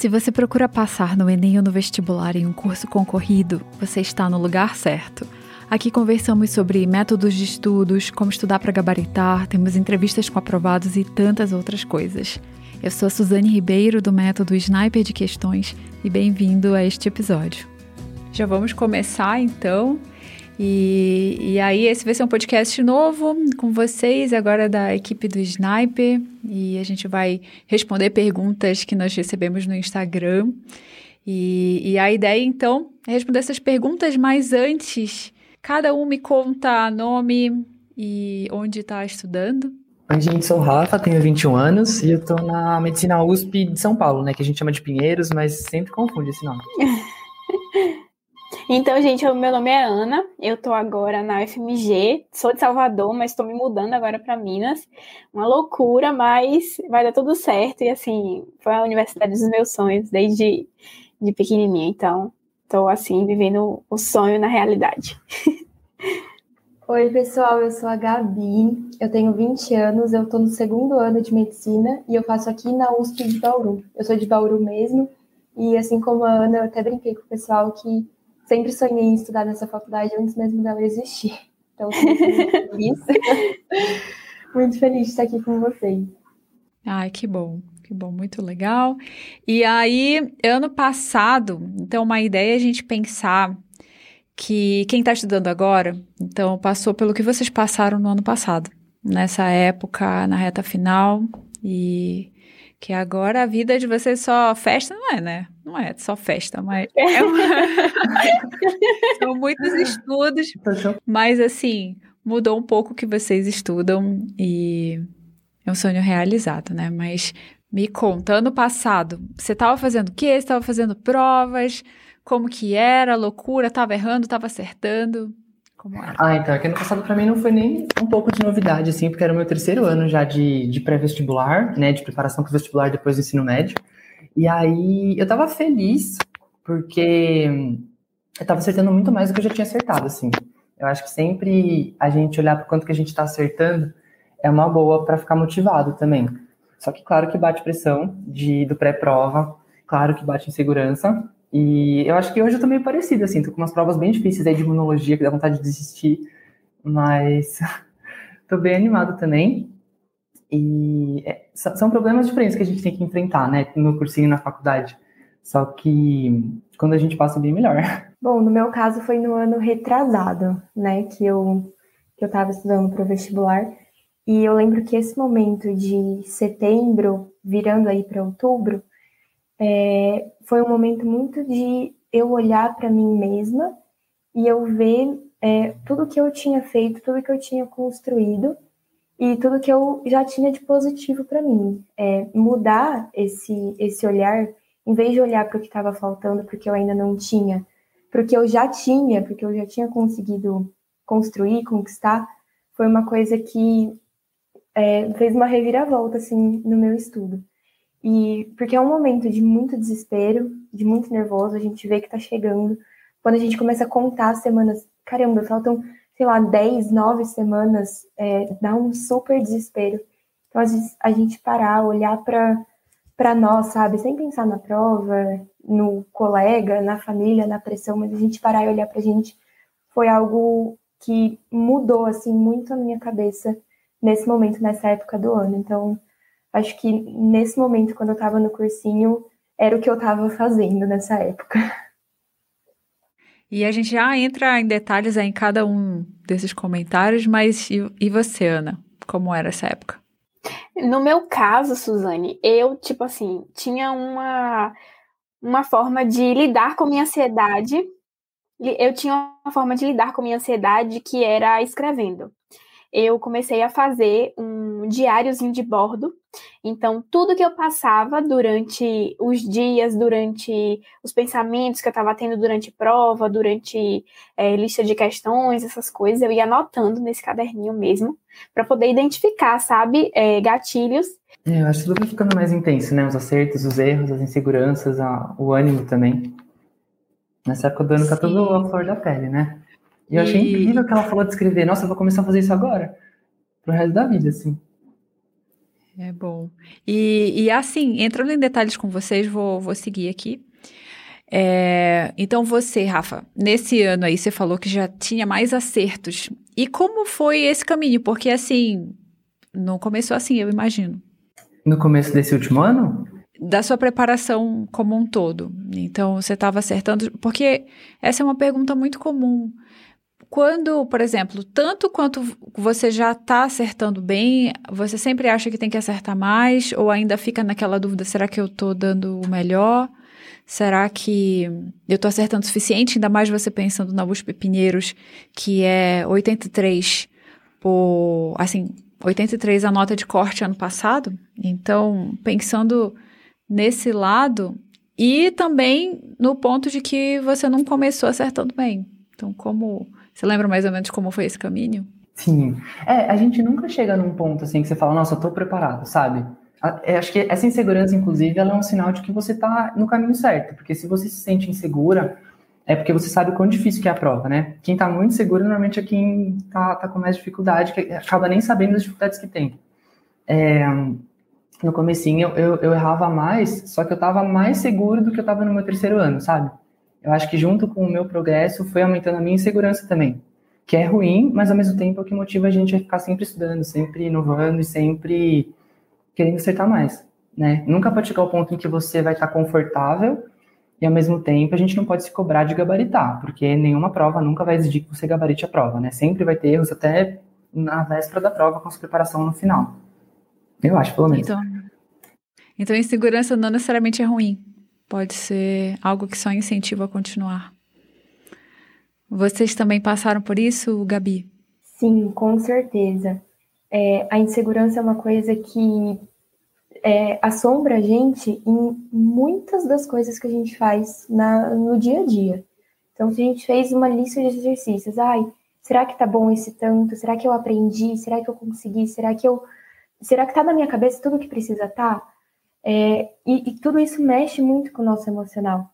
Se você procura passar no Enem ou no vestibular em um curso concorrido, você está no lugar certo. Aqui conversamos sobre métodos de estudos, como estudar para gabaritar, temos entrevistas com aprovados e tantas outras coisas. Eu sou a Suzane Ribeiro do método Sniper de Questões e bem-vindo a este episódio. Já vamos começar então e, e aí, esse vai ser um podcast novo com vocês, agora da equipe do Sniper. E a gente vai responder perguntas que nós recebemos no Instagram. E, e a ideia, então, é responder essas perguntas, mas antes, cada um me conta nome e onde está estudando. Oi, gente, sou o Rafa, tenho 21 anos e eu estou na Medicina USP de São Paulo, né? Que a gente chama de Pinheiros, mas sempre confunde esse nome. Então, gente, o meu nome é Ana, eu tô agora na UFMG, sou de Salvador, mas estou me mudando agora para Minas. Uma loucura, mas vai dar tudo certo. E assim, foi a universidade dos meus sonhos desde de pequenininha. Então, estou assim, vivendo o sonho na realidade. Oi, pessoal, eu sou a Gabi, eu tenho 20 anos, eu estou no segundo ano de medicina e eu faço aqui na USP de Bauru. Eu sou de Bauru mesmo, e assim como a Ana, eu até brinquei com o pessoal que sempre sonhei em estudar nessa faculdade antes mesmo dela existir. Então, muito feliz. muito feliz de estar aqui com vocês. Ai, que bom. Que bom, muito legal. E aí, ano passado, então, uma ideia é a gente pensar que quem está estudando agora, então, passou pelo que vocês passaram no ano passado, nessa época, na reta final, e que agora a vida de vocês só festa, não é, né? Não é só festa, mas é uma... são muitos estudos, mas assim, mudou um pouco o que vocês estudam e é um sonho realizado, né? Mas me conta, ano passado, você estava fazendo o quê? Você estava fazendo provas? Como que era? Loucura? Estava errando? Estava acertando? Como era? Ah, então, é que ano passado para mim não foi nem um pouco de novidade, assim, porque era o meu terceiro ano já de, de pré-vestibular, né, de preparação para o vestibular depois do ensino médio. E aí eu tava feliz, porque eu tava acertando muito mais do que eu já tinha acertado, assim. Eu acho que sempre a gente olhar para quanto que a gente está acertando é uma boa para ficar motivado também. Só que claro que bate pressão de, do pré-prova, claro que bate insegurança, e eu acho que hoje eu tô meio parecido, assim, tô com umas provas bem difíceis aí de imunologia, que dá vontade de desistir, mas tô bem animado também. E é, são problemas diferentes que a gente tem que enfrentar, né, no cursinho na faculdade. Só que quando a gente passa bem melhor. Bom, no meu caso foi no ano retrasado, né, que eu que eu tava estudando para o vestibular. E eu lembro que esse momento de setembro, virando aí para outubro, é, foi um momento muito de eu olhar para mim mesma e eu ver é, tudo que eu tinha feito, tudo que eu tinha construído e tudo que eu já tinha de positivo para mim. É, mudar esse, esse olhar, em vez de olhar para o que estava faltando, porque eu ainda não tinha, para o que eu já tinha, porque eu já tinha conseguido construir, conquistar, foi uma coisa que é, fez uma reviravolta assim no meu estudo. E porque é um momento de muito desespero, de muito nervoso, a gente vê que tá chegando. Quando a gente começa a contar as semanas, caramba, faltam, sei lá, 10, 9 semanas, é, dá um super desespero. Então, às vezes, a gente parar, olhar para para nós, sabe, sem pensar na prova, no colega, na família, na pressão, mas a gente parar e olhar pra gente foi algo que mudou assim muito a minha cabeça nesse momento, nessa época do ano. Então, acho que nesse momento, quando eu estava no cursinho, era o que eu estava fazendo nessa época. E a gente já entra em detalhes em cada um desses comentários, mas e, e você, Ana? Como era essa época? No meu caso, Suzane, eu, tipo assim, tinha uma, uma forma de lidar com minha ansiedade. Eu tinha uma forma de lidar com minha ansiedade que era escrevendo eu comecei a fazer um diáriozinho de bordo. Então, tudo que eu passava durante os dias, durante os pensamentos que eu estava tendo durante prova, durante é, lista de questões, essas coisas, eu ia anotando nesse caderninho mesmo, para poder identificar, sabe, é, gatilhos. É, eu acho que tudo vai ficando mais intenso, né? Os acertos, os erros, as inseguranças, a, o ânimo também. Nessa época do ano tá tudo a flor da pele, né? E eu achei incrível que ela falou de escrever. Nossa, eu vou começar a fazer isso agora. Pro resto da vida, assim. É bom. E, e assim, entrando em detalhes com vocês, vou, vou seguir aqui. É, então você, Rafa, nesse ano aí você falou que já tinha mais acertos. E como foi esse caminho? Porque assim, não começou assim, eu imagino. No começo desse último ano? Da sua preparação como um todo. Então você estava acertando, porque essa é uma pergunta muito comum. Quando, por exemplo, tanto quanto você já está acertando bem, você sempre acha que tem que acertar mais, ou ainda fica naquela dúvida: será que eu estou dando o melhor? Será que eu estou acertando o suficiente? Ainda mais você pensando na USP Pinheiros, que é 83 por. Assim, 83 a nota de corte ano passado. Então, pensando nesse lado, e também no ponto de que você não começou acertando bem. Então, como. Você lembra mais ou menos como foi esse caminho? Sim. É, a gente nunca chega num ponto assim que você fala, nossa, eu tô preparado, sabe? Eu acho que essa insegurança, inclusive, ela é um sinal de que você está no caminho certo. Porque se você se sente insegura, é porque você sabe o quão difícil que é a prova, né? Quem está muito seguro, normalmente é quem está tá com mais dificuldade, que acaba nem sabendo das dificuldades que tem. É, no comecinho, eu, eu, eu, errava mais, só que eu estava mais seguro do que eu estava no meu terceiro ano, sabe? Eu acho que junto com o meu progresso, foi aumentando a minha insegurança também. Que é ruim, mas ao mesmo tempo é o que motiva a gente a ficar sempre estudando, sempre inovando e sempre querendo acertar mais, né? Nunca pode chegar ao ponto em que você vai estar confortável e ao mesmo tempo a gente não pode se cobrar de gabaritar, porque nenhuma prova nunca vai exigir que você gabarite a prova, né? Sempre vai ter erros até na véspera da prova com a sua preparação no final. Eu acho, pelo menos. Então, então insegurança não necessariamente é ruim. Pode ser algo que só incentiva a continuar. Vocês também passaram por isso, Gabi? Sim, com certeza. É, a insegurança é uma coisa que é, assombra a gente em muitas das coisas que a gente faz na, no dia a dia. Então, se a gente fez uma lista de exercícios, ai, será que tá bom esse tanto? Será que eu aprendi? Será que eu consegui? Será que eu. Será que tá na minha cabeça tudo que precisa tá? É, e, e tudo isso mexe muito com o nosso emocional.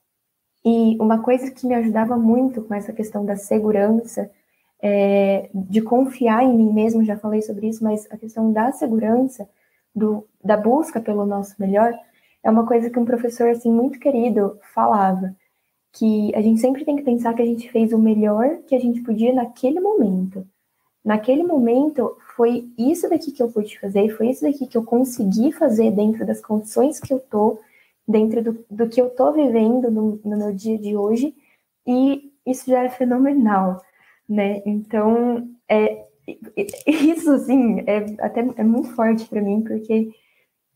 E uma coisa que me ajudava muito com essa questão da segurança, é, de confiar em mim mesmo, já falei sobre isso, mas a questão da segurança do, da busca pelo nosso melhor, é uma coisa que um professor assim muito querido falava, que a gente sempre tem que pensar que a gente fez o melhor que a gente podia naquele momento. Naquele momento foi isso daqui que eu pude fazer, foi isso daqui que eu consegui fazer dentro das condições que eu tô, dentro do, do que eu tô vivendo no, no meu dia de hoje, e isso já é fenomenal, né? Então, é, isso, assim, é até é muito forte para mim, porque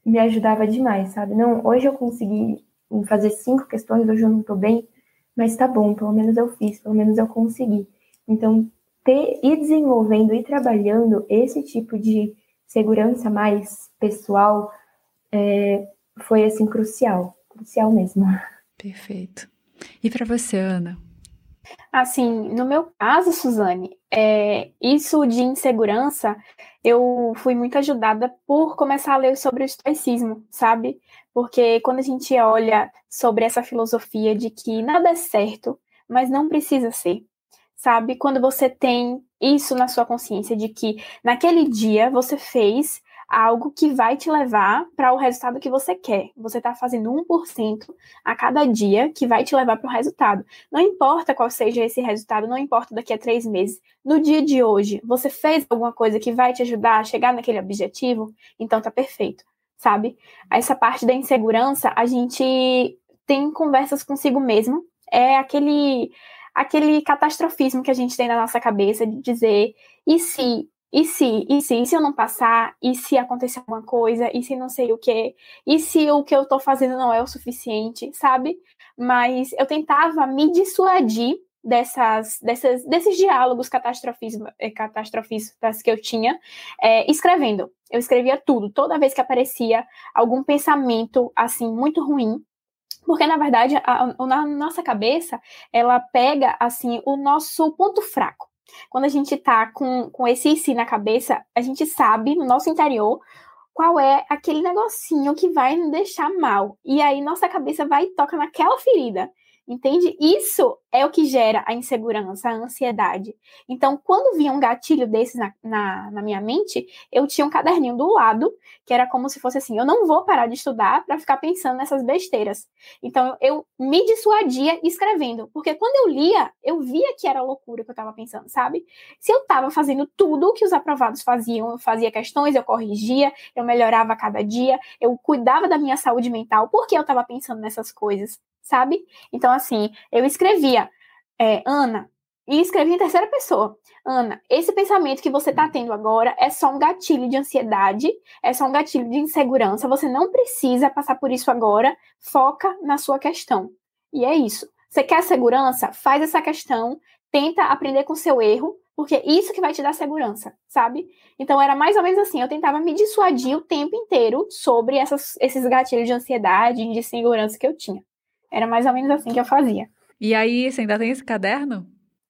me ajudava demais, sabe? Não, hoje eu consegui fazer cinco questões, hoje eu não tô bem, mas tá bom, pelo menos eu fiz, pelo menos eu consegui. Então, ter, ir desenvolvendo e trabalhando esse tipo de segurança mais pessoal é, foi, assim, crucial, crucial mesmo. Perfeito. E para você, Ana? Assim, no meu caso, Suzane, é, isso de insegurança, eu fui muito ajudada por começar a ler sobre o estoicismo, sabe? Porque quando a gente olha sobre essa filosofia de que nada é certo, mas não precisa ser, sabe? Quando você tem isso na sua consciência de que naquele dia você fez algo que vai te levar para o resultado que você quer. Você está fazendo 1% a cada dia que vai te levar para o resultado. Não importa qual seja esse resultado, não importa daqui a três meses. No dia de hoje, você fez alguma coisa que vai te ajudar a chegar naquele objetivo? Então tá perfeito, sabe? Essa parte da insegurança, a gente tem conversas consigo mesmo. É aquele aquele catastrofismo que a gente tem na nossa cabeça de dizer e se e se, e se, e se eu não passar? E se acontecer alguma coisa? E se não sei o que? E se o que eu tô fazendo não é o suficiente, sabe? Mas eu tentava me dissuadir dessas, dessas, desses diálogos eh, catastrofistas que eu tinha, é, escrevendo. Eu escrevia tudo, toda vez que aparecia algum pensamento, assim, muito ruim, porque na verdade a, a, a nossa cabeça ela pega assim o nosso ponto fraco quando a gente tá com, com esse si na cabeça, a gente sabe no nosso interior qual é aquele negocinho que vai nos deixar mal. E aí nossa cabeça vai e toca naquela ferida. Entende? Isso é o que gera a insegurança, a ansiedade. Então, quando vinha um gatilho desses na, na, na, minha mente, eu tinha um caderninho do lado, que era como se fosse assim: eu não vou parar de estudar para ficar pensando nessas besteiras. Então, eu me dissuadia escrevendo, porque quando eu lia, eu via que era loucura que eu estava pensando, sabe? Se eu estava fazendo tudo o que os aprovados faziam, eu fazia questões, eu corrigia, eu melhorava cada dia, eu cuidava da minha saúde mental, porque eu estava pensando nessas coisas sabe? Então, assim, eu escrevia, é, Ana, e escrevia em terceira pessoa. Ana, esse pensamento que você está tendo agora é só um gatilho de ansiedade, é só um gatilho de insegurança. Você não precisa passar por isso agora. Foca na sua questão. E é isso. Você quer segurança? Faz essa questão, tenta aprender com o seu erro, porque é isso que vai te dar segurança, sabe? Então era mais ou menos assim, eu tentava me dissuadir o tempo inteiro sobre essas, esses gatilhos de ansiedade e de segurança que eu tinha. Era mais ou menos assim que eu fazia. E aí, você ainda tem esse caderno?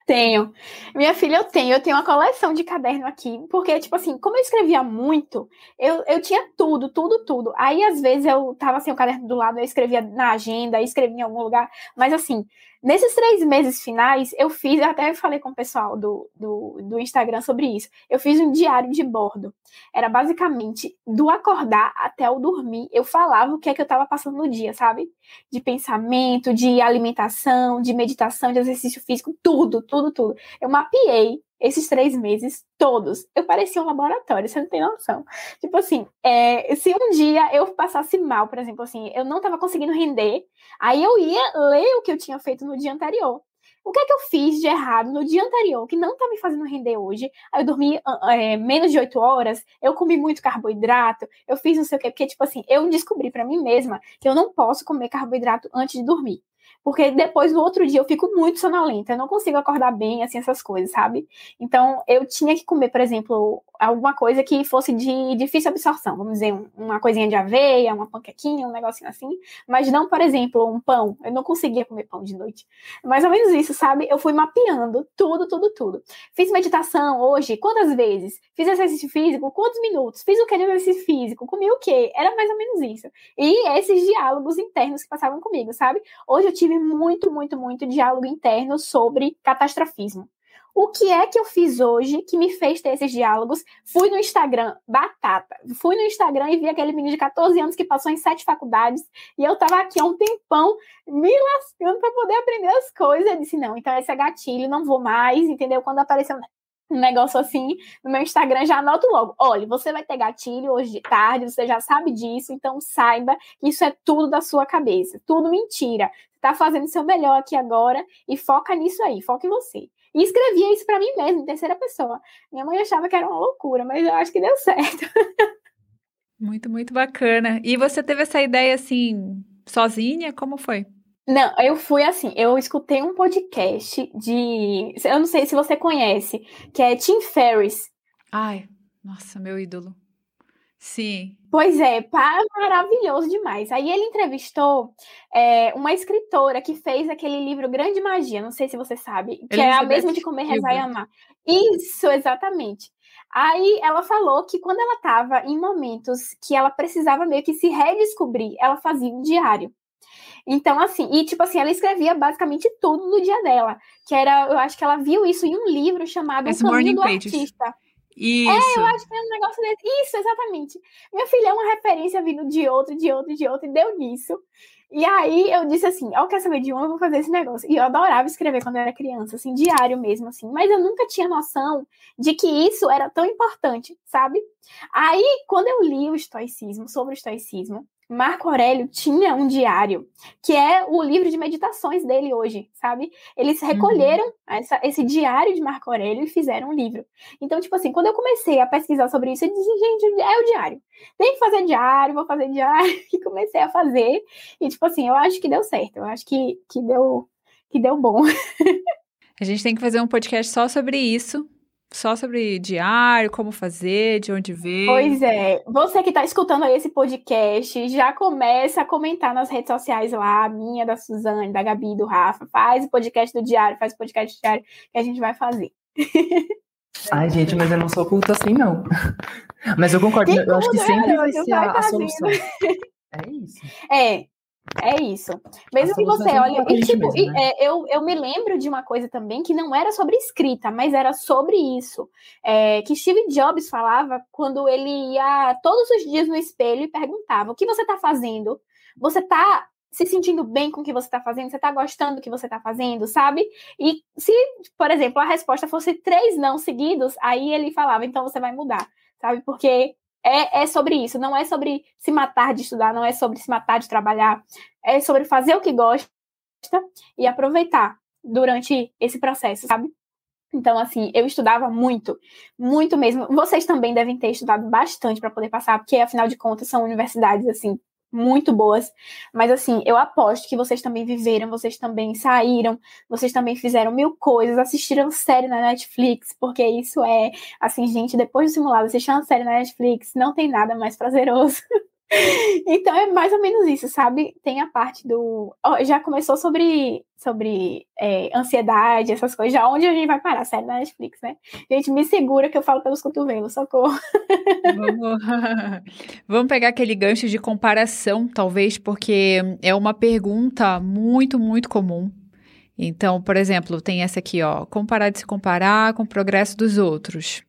Tenho. Minha filha, eu tenho. Eu tenho uma coleção de caderno aqui. Porque, tipo assim, como eu escrevia muito, eu, eu tinha tudo, tudo, tudo. Aí, às vezes, eu tava assim, o caderno do lado, eu escrevia na agenda, escrevia em algum lugar. Mas, assim, Nesses três meses finais, eu fiz, eu até falei com o pessoal do, do, do, Instagram sobre isso. Eu fiz um diário de bordo. Era basicamente do acordar até o dormir, eu falava o que é que eu estava passando no dia, sabe? De pensamento, de alimentação, de meditação, de exercício físico, tudo, tudo, tudo. Eu mapeei esses três meses todos. Eu parecia um laboratório, você não tem noção. Tipo assim, é, se um dia eu passasse mal, por exemplo, assim, eu não estava conseguindo render, aí eu ia ler o que eu tinha feito no dia anterior. O que é que eu fiz de errado no dia anterior que não tá me fazendo render hoje? Aí eu dormi é, menos de oito horas, eu comi muito carboidrato, eu fiz não sei o quê, porque, tipo assim, eu descobri para mim mesma que eu não posso comer carboidrato antes de dormir porque depois no outro dia eu fico muito sonolenta, eu não consigo acordar bem, assim, essas coisas, sabe? Então eu tinha que comer, por exemplo, alguma coisa que fosse de difícil absorção, vamos dizer, uma coisinha de aveia, uma panquequinha, um negocinho assim, mas não, por exemplo, um pão, eu não conseguia comer pão de noite. Mais ou menos isso, sabe? Eu fui mapeando tudo, tudo, tudo. Fiz meditação hoje, quantas vezes? Fiz exercício físico, quantos minutos? Fiz o que de exercício físico? Comi o quê? Era mais ou menos isso. E esses diálogos internos que passavam comigo, sabe? Hoje eu tive tive muito, muito, muito diálogo interno sobre catastrofismo. O que é que eu fiz hoje que me fez ter esses diálogos? Fui no Instagram, batata. Fui no Instagram e vi aquele menino de 14 anos que passou em sete faculdades e eu tava aqui há um tempão me lascando para poder aprender as coisas. Eu disse: não, então esse é gatilho, não vou mais, entendeu? Quando apareceu um negócio assim no meu Instagram, já anoto logo. Olha, você vai ter gatilho hoje de tarde, você já sabe disso, então saiba que isso é tudo da sua cabeça, tudo mentira. Você tá fazendo seu melhor aqui agora e foca nisso aí, foca em você. E escrevia isso para mim mesmo, em terceira pessoa. Minha mãe achava que era uma loucura, mas eu acho que deu certo. muito, muito bacana. E você teve essa ideia assim, sozinha? Como foi? Não, eu fui assim, eu escutei um podcast de. Eu não sei se você conhece, que é Tim Ferriss. Ai, nossa, meu ídolo. Sim. Pois é, maravilhoso demais. Aí ele entrevistou é, uma escritora que fez aquele livro Grande Magia, não sei se você sabe, que é a mesma de Comer, Rezar e Amar. Isso, exatamente. Aí ela falou que quando ela estava em momentos que ela precisava meio que se redescobrir, ela fazia um diário. Então, assim, e tipo assim, ela escrevia basicamente tudo no dia dela. Que era, eu acho que ela viu isso em um livro chamado Esse O Caminho do Pages. Artista. Isso. É, eu acho que é um negócio desse. Isso, exatamente. Minha filha é uma referência vindo de outro, de outro, de outro, e deu nisso. E aí eu disse assim, ó, oh, quer saber de um, eu vou fazer esse negócio. E eu adorava escrever quando eu era criança, assim, diário mesmo, assim. Mas eu nunca tinha noção de que isso era tão importante, sabe? Aí, quando eu li o estoicismo, sobre o estoicismo, Marco Aurélio tinha um diário, que é o livro de meditações dele hoje, sabe? Eles recolheram uhum. essa, esse diário de Marco Aurélio e fizeram um livro. Então, tipo assim, quando eu comecei a pesquisar sobre isso, eu disse, gente, é o diário. Tem que fazer diário, vou fazer diário. E comecei a fazer. E, tipo assim, eu acho que deu certo. Eu acho que, que, deu, que deu bom. a gente tem que fazer um podcast só sobre isso, só sobre diário, como fazer, de onde ver. Pois é. Você que está escutando aí esse podcast, já começa a comentar nas redes sociais lá, a minha, da Suzane, da Gabi, do Rafa. Faz o podcast do diário, faz o podcast do diário que a gente vai fazer. Ai, gente, mas eu não sou culto assim, não. Mas eu concordo, eu acho que sempre vai ser a, a solução. É isso. É, É isso. Mesmo que você olhe. E, tipo, mesmo, né? é, eu, eu me lembro de uma coisa também que não era sobre escrita, mas era sobre isso. É, que Steve Jobs falava quando ele ia todos os dias no espelho e perguntava: o que você está fazendo? Você está se sentindo bem com o que você está fazendo? Você está gostando do que você está fazendo, sabe? E se, por exemplo, a resposta fosse três não seguidos, aí ele falava: então você vai mudar, sabe? Porque é, é sobre isso, não é sobre se matar de estudar, não é sobre se matar de trabalhar, é sobre fazer o que gosta e aproveitar durante esse processo, sabe? Então, assim, eu estudava muito, muito mesmo. Vocês também devem ter estudado bastante para poder passar, porque afinal de contas são universidades assim muito boas. Mas assim, eu aposto que vocês também viveram, vocês também saíram, vocês também fizeram mil coisas, assistiram série na Netflix, porque isso é, assim, gente, depois do simulado, assistir uma série na Netflix não tem nada mais prazeroso. então é mais ou menos isso, sabe? Tem a parte do. Oh, já começou sobre, sobre é, ansiedade, essas coisas. Já onde a gente vai parar? Série da Netflix, né? Gente, me segura que eu falo pelos cotovelos, socorro. Vamos, Vamos pegar aquele gancho de comparação, talvez, porque é uma pergunta muito, muito comum. Então, por exemplo, tem essa aqui, ó. Comparar de se comparar com o progresso dos outros.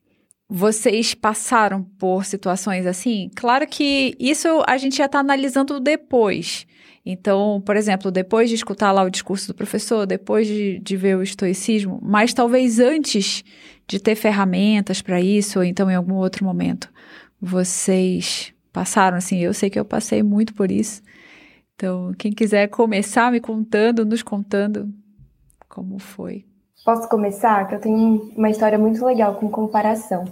Vocês passaram por situações assim? Claro que isso a gente já está analisando depois. Então, por exemplo, depois de escutar lá o discurso do professor, depois de, de ver o estoicismo, mas talvez antes de ter ferramentas para isso, ou então em algum outro momento, vocês passaram assim. Eu sei que eu passei muito por isso. Então, quem quiser começar me contando, nos contando como foi. Posso começar? Que eu tenho uma história muito legal com comparação.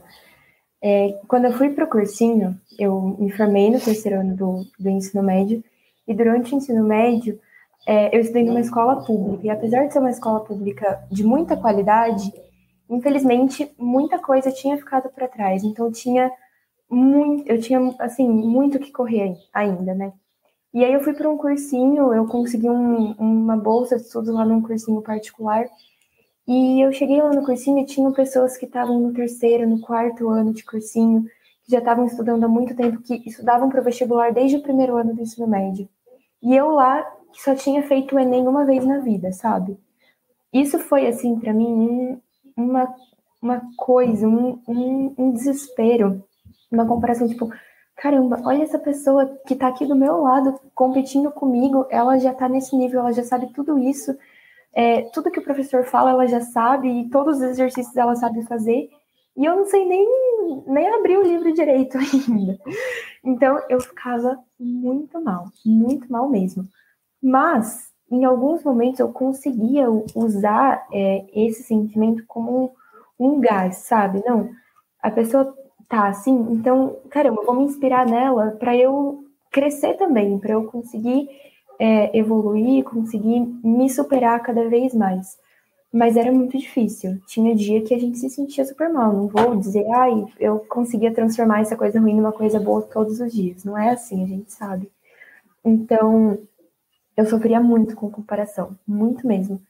É, quando eu fui para o cursinho, eu me formei no terceiro ano do, do ensino médio, e durante o ensino médio, é, eu estudei numa escola pública. E apesar de ser uma escola pública de muita qualidade, infelizmente, muita coisa tinha ficado para trás. Então, tinha muito, eu tinha, assim, muito que correr ainda, né? E aí eu fui para um cursinho, eu consegui um, uma bolsa de estudos lá num cursinho particular, e eu cheguei lá no cursinho e tinham pessoas que estavam no terceiro, no quarto ano de cursinho, que já estavam estudando há muito tempo, que estudavam para o vestibular desde o primeiro ano do ensino médio. E eu lá, que só tinha feito o Enem uma vez na vida, sabe? Isso foi, assim, para mim, um, uma, uma coisa, um, um, um desespero, uma comparação, tipo, caramba, olha essa pessoa que tá aqui do meu lado competindo comigo, ela já tá nesse nível, ela já sabe tudo isso, é, tudo que o professor fala ela já sabe, e todos os exercícios ela sabe fazer, e eu não sei nem, nem abrir o livro direito ainda. Então eu ficava muito mal, muito mal mesmo. Mas, em alguns momentos, eu conseguia usar é, esse sentimento como um, um gás, sabe? Não, a pessoa tá assim, então, caramba, eu vou me inspirar nela para eu crescer também, para eu conseguir é, evoluir, conseguir me superar cada vez mais. Mas era muito difícil. Tinha dia que a gente se sentia super mal. Não vou dizer, ai, eu conseguia transformar essa coisa ruim numa coisa boa todos os dias. Não é assim, a gente sabe. Então, eu sofria muito com comparação, muito mesmo.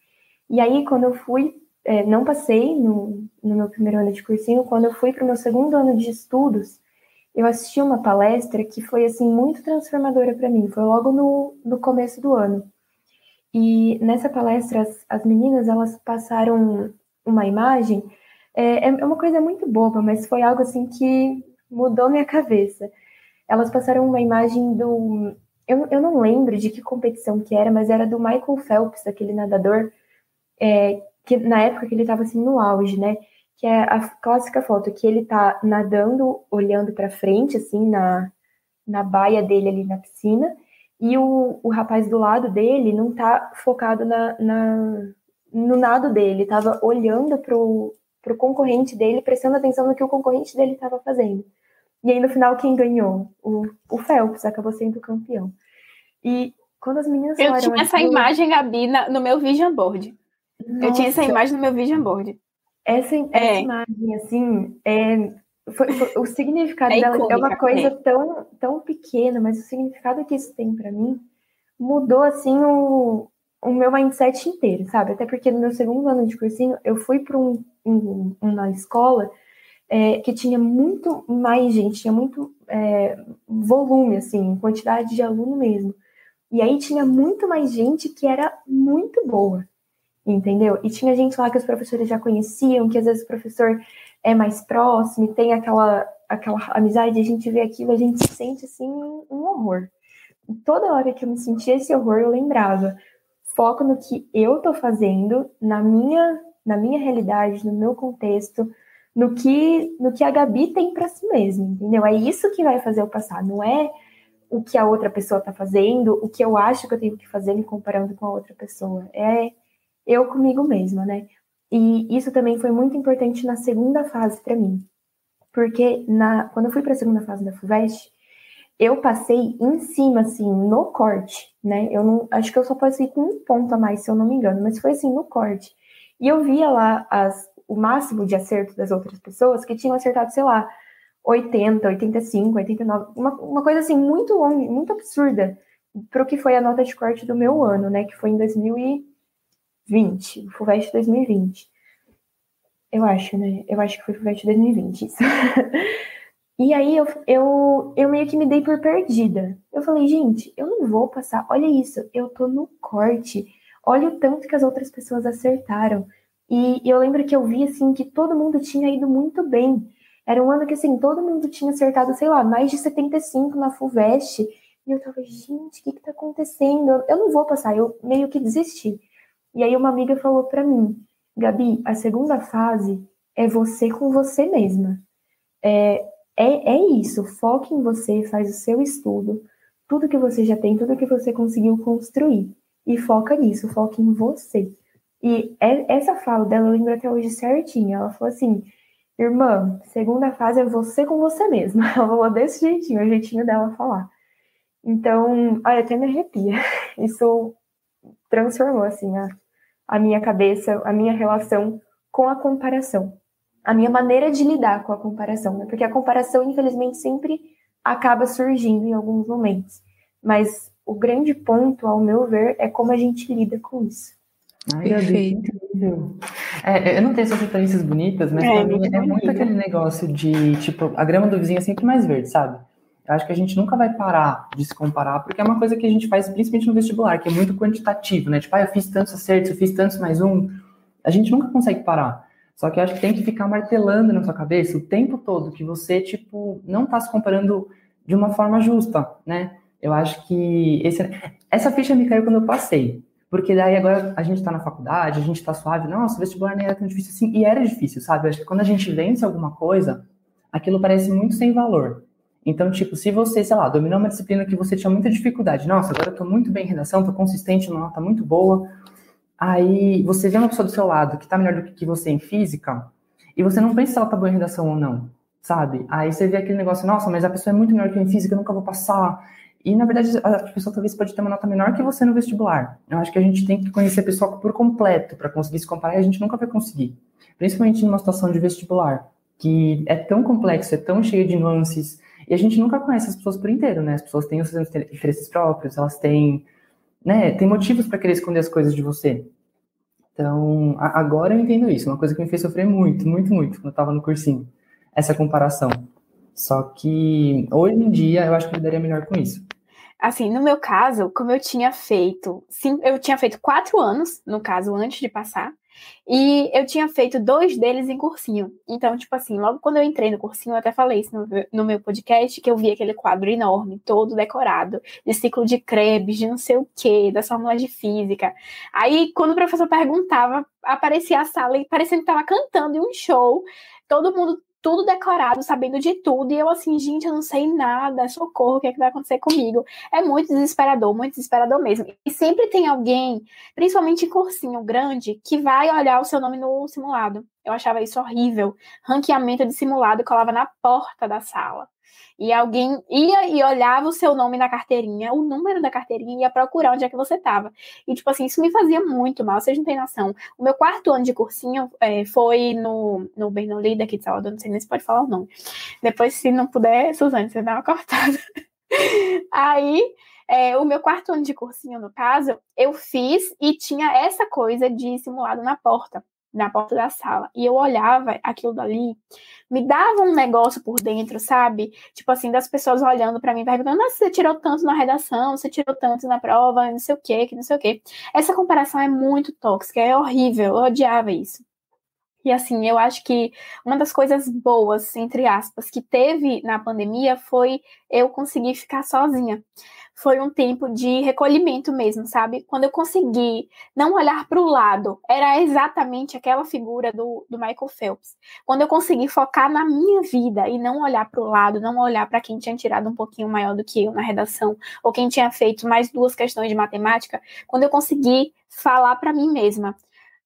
E aí, quando eu fui, é, não passei no, no meu primeiro ano de cursinho, quando eu fui para o meu segundo ano de estudos, eu assisti uma palestra que foi assim muito transformadora para mim. Foi logo no, no começo do ano. E nessa palestra as, as meninas elas passaram uma imagem. É, é uma coisa muito boba, mas foi algo assim que mudou minha cabeça. Elas passaram uma imagem do eu, eu não lembro de que competição que era, mas era do Michael Phelps, aquele nadador, é, que na época que ele estava assim no auge, né? Que é a clássica foto que ele tá nadando, olhando para frente, assim, na, na baia dele ali na piscina, e o, o rapaz do lado dele não tá focado na, na no nado dele, tava olhando pro, pro concorrente dele, prestando atenção no que o concorrente dele estava fazendo. E aí, no final, quem ganhou? O, o Phelps acabou sendo o campeão. E quando as meninas Eu tinha essa imagem, Gabi, na, no meu vision board. Nossa. Eu tinha essa imagem no meu vision board. Essa, essa é. imagem, assim, é, foi, foi, o significado é dela icônica, é uma coisa tão, tão pequena, mas o significado que isso tem para mim mudou, assim, o, o meu mindset inteiro, sabe? Até porque no meu segundo ano de cursinho, eu fui para um, um, uma escola é, que tinha muito mais gente, tinha muito é, volume, assim, quantidade de aluno mesmo. E aí tinha muito mais gente que era muito boa, entendeu? E tinha gente lá que os professores já conheciam, que às vezes o professor é mais próximo e tem aquela, aquela amizade, a gente vê aquilo, a gente sente assim um horror. E toda hora que eu me sentia esse horror, eu lembrava, foco no que eu tô fazendo, na minha, na minha realidade, no meu contexto, no que, no que a Gabi tem para si mesma, entendeu? É isso que vai fazer eu passar, não é o que a outra pessoa está fazendo, o que eu acho que eu tenho que fazer me comparando com a outra pessoa. É eu comigo mesma, né? E isso também foi muito importante na segunda fase para mim. Porque na, quando eu fui para a segunda fase da FUVEST, eu passei em cima, assim, no corte, né? Eu não, acho que eu só passei com um ponto a mais, se eu não me engano, mas foi assim, no corte. E eu via lá as, o máximo de acerto das outras pessoas que tinham acertado, sei lá, 80, 85, 89, uma, uma coisa assim muito longe, muito absurda para o que foi a nota de corte do meu ano, né? Que foi em 2000 e 20, FUVEST 2020. Eu acho, né? Eu acho que foi FUVEST 2020, e aí eu, eu, eu meio que me dei por perdida. Eu falei, gente, eu não vou passar. Olha isso, eu tô no corte. Olha o tanto que as outras pessoas acertaram. E, e eu lembro que eu vi, assim, que todo mundo tinha ido muito bem. Era um ano que, assim, todo mundo tinha acertado, sei lá, mais de 75 na FUVEST. E eu tava, gente, o que que tá acontecendo? Eu não vou passar. Eu meio que desisti. E aí uma amiga falou para mim, Gabi, a segunda fase é você com você mesma. É, é, é isso, foque em você, faz o seu estudo, tudo que você já tem, tudo que você conseguiu construir. E foca nisso, foca em você. E é, essa fala dela eu lembro até hoje certinho. Ela falou assim: Irmã, segunda fase é você com você mesma. Ela falou desse jeitinho, o jeitinho dela falar. Então, olha, até me arrepia. Isso transformou, assim, a, a minha cabeça, a minha relação com a comparação. A minha maneira de lidar com a comparação, né? Porque a comparação, infelizmente, sempre acaba surgindo em alguns momentos. Mas o grande ponto, ao meu ver, é como a gente lida com isso. Ai, Perfeito. É, eu não tenho essas referências bonitas, mas é, mim é muito aquele negócio de, tipo, a grama do vizinho é sempre mais verde, sabe? Acho que a gente nunca vai parar de se comparar, porque é uma coisa que a gente faz principalmente no vestibular, que é muito quantitativo, né? Tipo, ah, eu fiz tantos acertos, eu fiz tantos mais um. A gente nunca consegue parar. Só que eu acho que tem que ficar martelando na sua cabeça o tempo todo que você, tipo, não tá se comparando de uma forma justa, né? Eu acho que esse, essa ficha me caiu quando eu passei. Porque daí agora a gente está na faculdade, a gente está suave, nossa, o vestibular nem era tão difícil assim, e era difícil, sabe? Eu acho que quando a gente vence alguma coisa, aquilo parece muito sem valor. Então, tipo, se você, sei lá, dominou uma disciplina que você tinha muita dificuldade, nossa, agora eu tô muito bem em redação, tô consistente, uma nota muito boa, aí você vê uma pessoa do seu lado que tá melhor do que você em física, e você não pensa se ela tá boa em redação ou não, sabe? Aí você vê aquele negócio, nossa, mas a pessoa é muito melhor que eu em física, eu nunca vou passar, e, na verdade, a pessoa talvez pode ter uma nota menor que você no vestibular. Eu acho que a gente tem que conhecer a pessoa por completo para conseguir se comparar e a gente nunca vai conseguir. Principalmente numa situação de vestibular, que é tão complexo, é tão cheio de nuances, e a gente nunca conhece as pessoas por inteiro, né? As pessoas têm os seus interesses próprios, elas têm, né, têm motivos para querer esconder as coisas de você. Então, agora eu entendo isso. Uma coisa que me fez sofrer muito, muito, muito, quando eu estava no cursinho. Essa comparação. Só que hoje em dia eu acho que eu daria melhor com isso. Assim, no meu caso, como eu tinha feito, sim, eu tinha feito quatro anos, no caso, antes de passar, e eu tinha feito dois deles em cursinho. Então, tipo assim, logo quando eu entrei no cursinho, eu até falei isso no, meu podcast, que eu vi aquele quadro enorme, todo decorado, de ciclo de Krebs, de não sei o quê, das fórmulas de física. Aí, quando o professor perguntava, aparecia a sala e parecia que estava cantando em um show, todo mundo tudo decorado, sabendo de tudo, e eu assim, gente, eu não sei nada, socorro, o que é que vai acontecer comigo? É muito desesperador, muito desesperador mesmo. E sempre tem alguém, principalmente em cursinho grande, que vai olhar o seu nome no simulado. Eu achava isso horrível. Ranqueamento de simulado, colava na porta da sala. E alguém ia e olhava o seu nome na carteirinha, o número da carteirinha, e ia procurar onde é que você estava. E, tipo assim, isso me fazia muito mal, vocês não têm noção. O meu quarto ano de cursinho é, foi no, no Bernoulli daqui de Salvador, não sei nem se pode falar o nome. Depois, se não puder, Suzane, você dá uma cortada. Aí, é, o meu quarto ano de cursinho, no caso, eu fiz e tinha essa coisa de simulado na porta. Na porta da sala. E eu olhava aquilo dali, me dava um negócio por dentro, sabe? Tipo assim, das pessoas olhando para mim, perguntando: Nossa, você tirou tanto na redação, você tirou tanto na prova, não sei o quê, que não sei o quê. Essa comparação é muito tóxica, é horrível, eu odiava isso. E assim, eu acho que uma das coisas boas, entre aspas, que teve na pandemia foi eu conseguir ficar sozinha. Foi um tempo de recolhimento mesmo, sabe? Quando eu consegui não olhar para o lado, era exatamente aquela figura do, do Michael Phelps. Quando eu consegui focar na minha vida e não olhar para o lado, não olhar para quem tinha tirado um pouquinho maior do que eu na redação, ou quem tinha feito mais duas questões de matemática, quando eu consegui falar para mim mesma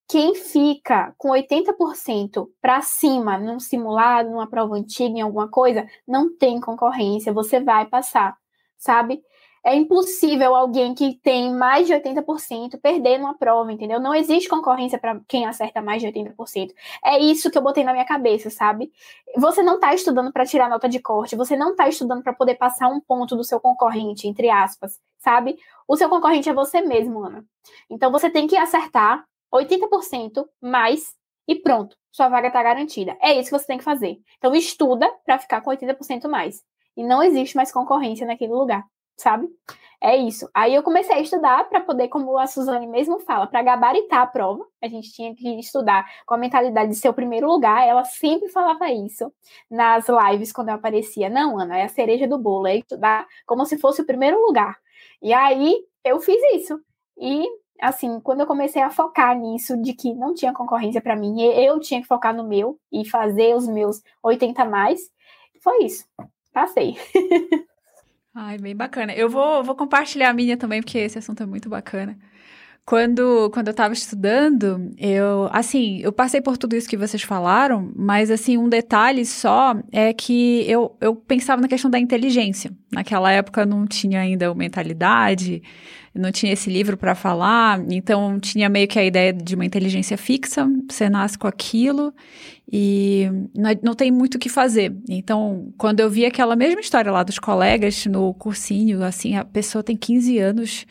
quem fica com 80% para cima num simulado, numa prova antiga, em alguma coisa, não tem concorrência, você vai passar, sabe? É impossível alguém que tem mais de 80% perder numa prova, entendeu? Não existe concorrência para quem acerta mais de 80%. É isso que eu botei na minha cabeça, sabe? Você não está estudando para tirar nota de corte, você não está estudando para poder passar um ponto do seu concorrente, entre aspas, sabe? O seu concorrente é você mesmo, Ana. Então você tem que acertar 80% mais e pronto, sua vaga está garantida. É isso que você tem que fazer. Então estuda para ficar com 80% mais. E não existe mais concorrência naquele lugar, sabe? É isso. Aí eu comecei a estudar para poder, como a Suzane mesmo fala, para gabaritar a prova. A gente tinha que estudar com a mentalidade de ser o primeiro lugar. Ela sempre falava isso nas lives quando eu aparecia. Não, Ana, é a cereja do bolo, é estudar como se fosse o primeiro lugar. E aí eu fiz isso. E assim, quando eu comecei a focar nisso, de que não tinha concorrência para mim, eu tinha que focar no meu e fazer os meus 80 mais, foi isso. Passei. Ai, bem bacana. Eu vou, vou compartilhar a minha também, porque esse assunto é muito bacana. Quando, quando eu estava estudando, eu, assim, eu passei por tudo isso que vocês falaram, mas, assim, um detalhe só é que eu, eu pensava na questão da inteligência. Naquela época não tinha ainda mentalidade, não tinha esse livro para falar, então tinha meio que a ideia de uma inteligência fixa, você nasce com aquilo e não, não tem muito o que fazer. Então, quando eu vi aquela mesma história lá dos colegas no cursinho, assim, a pessoa tem 15 anos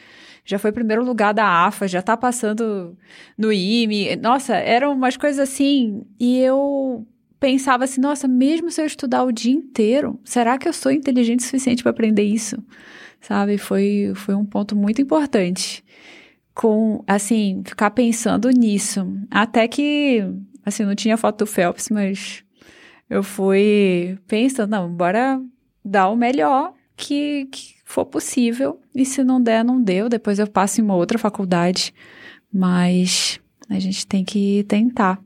já foi primeiro lugar da AFA, já tá passando no IME. Nossa, eram umas coisas assim. E eu pensava assim, nossa, mesmo se eu estudar o dia inteiro, será que eu sou inteligente o suficiente para aprender isso? Sabe? Foi, foi um ponto muito importante. Com, assim, ficar pensando nisso. Até que, assim, não tinha foto do Phelps, mas eu fui pensando, não, bora dar o melhor que, que for possível. E se não der, não deu. Depois eu passo em uma outra faculdade. Mas a gente tem que tentar.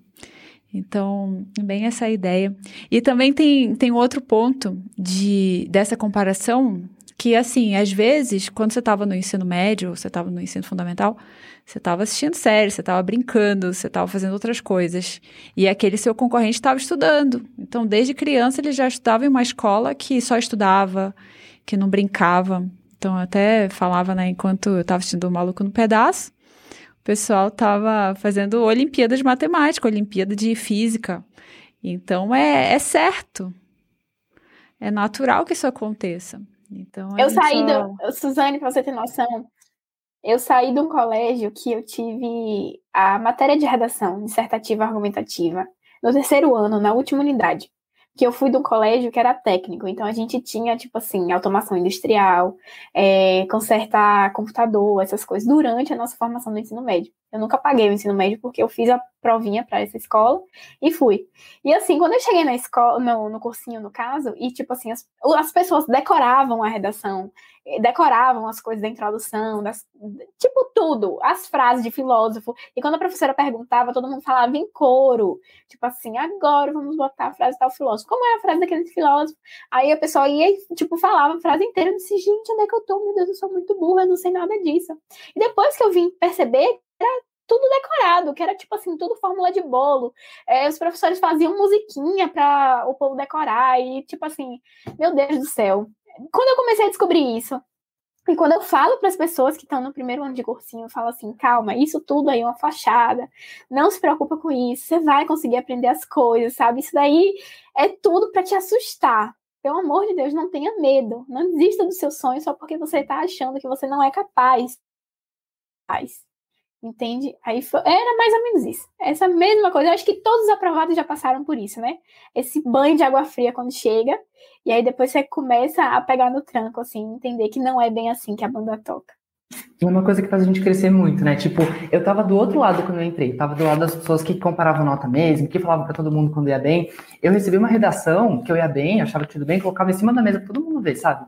Então, bem essa ideia. E também tem, tem outro ponto de, dessa comparação, que assim, às vezes, quando você estava no ensino médio, você estava no ensino fundamental, você estava assistindo série, você estava brincando, você estava fazendo outras coisas. E aquele seu concorrente estava estudando. Então, desde criança, ele já estudava em uma escola que só estudava, que não brincava. Então, eu até falava, né, enquanto eu estava assistindo o Maluco no Pedaço, o pessoal estava fazendo Olimpíada de Matemática, Olimpíada de Física. Então, é, é certo. É natural que isso aconteça. Então, eu saí só... do. Suzane, para você ter noção, eu saí de um colégio que eu tive a matéria de redação dissertativa argumentativa no terceiro ano, na última unidade que eu fui um colégio que era técnico, então a gente tinha, tipo assim, automação industrial, é, consertar computador, essas coisas, durante a nossa formação no ensino médio. Eu nunca paguei o ensino médio porque eu fiz a provinha para essa escola e fui. E assim, quando eu cheguei na escola, no, no cursinho, no caso, e tipo assim, as, as pessoas decoravam a redação, decoravam as coisas da introdução, das, tipo tudo, as frases de filósofo. E quando a professora perguntava, todo mundo falava em coro. Tipo assim, agora vamos botar a frase tal filósofo. Como é a frase daquele filósofo? Aí a pessoa ia e, tipo, falava a frase inteira. Eu disse, gente, onde é que eu tô? Meu Deus, eu sou muito burra, eu não sei nada disso. E depois que eu vim perceber, era tudo decorado, que era tipo assim, tudo fórmula de bolo. É, os professores faziam musiquinha para o povo decorar e tipo assim, meu Deus do céu. Quando eu comecei a descobrir isso, e quando eu falo para as pessoas que estão no primeiro ano de cursinho, eu falo assim: calma, isso tudo aí é uma fachada, não se preocupa com isso, você vai conseguir aprender as coisas, sabe? Isso daí é tudo para te assustar. Pelo amor de Deus, não tenha medo, não desista do seu sonho só porque você está achando que você não é capaz. Entende? Aí foi, era mais ou menos isso. Essa mesma coisa. Eu acho que todos os aprovados já passaram por isso, né? Esse banho de água fria quando chega. E aí depois você começa a pegar no tranco, assim, entender que não é bem assim que a banda toca. É uma coisa que faz a gente crescer muito, né? Tipo, eu tava do outro lado quando eu entrei, tava do lado das pessoas que comparavam nota mesmo, que falavam para todo mundo quando ia bem. Eu recebi uma redação que eu ia bem, achava que tudo bem, colocava em cima da mesa pra todo mundo ver, sabe?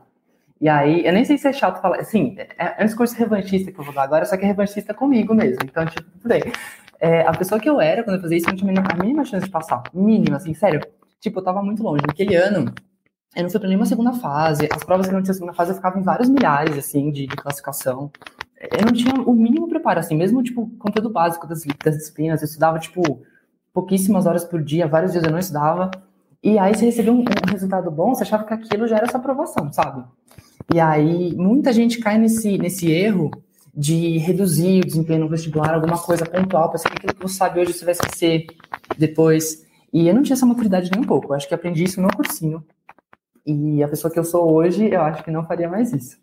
E aí, eu nem sei se é chato falar, assim, é, é um discurso revanchista que eu vou dar agora, só que é revanchista comigo mesmo. Então, tipo, tudo bem. É, a pessoa que eu era quando eu fazia isso, eu não tinha a mínima chance de passar. Mínima, assim, sério. Tipo, eu tava muito longe. Naquele ano, eu não fui pra nenhuma segunda fase. As provas que não tinha segunda fase, eu ficava em vários milhares, assim, de, de classificação. Eu não tinha o mínimo preparo, assim, mesmo, tipo, conteúdo básico das, das disciplinas. Eu estudava, tipo, pouquíssimas horas por dia, vários dias eu não estudava. E aí, você recebeu um, um resultado bom, você achava que aquilo já era sua aprovação, sabe? E aí, muita gente cai nesse, nesse erro de reduzir o desempenho no vestibular, alguma coisa pontual, para saber aquilo que você sabe hoje você vai esquecer depois. E eu não tinha essa maturidade nem um pouco. Eu acho que aprendi isso no cursinho. E a pessoa que eu sou hoje, eu acho que não faria mais isso.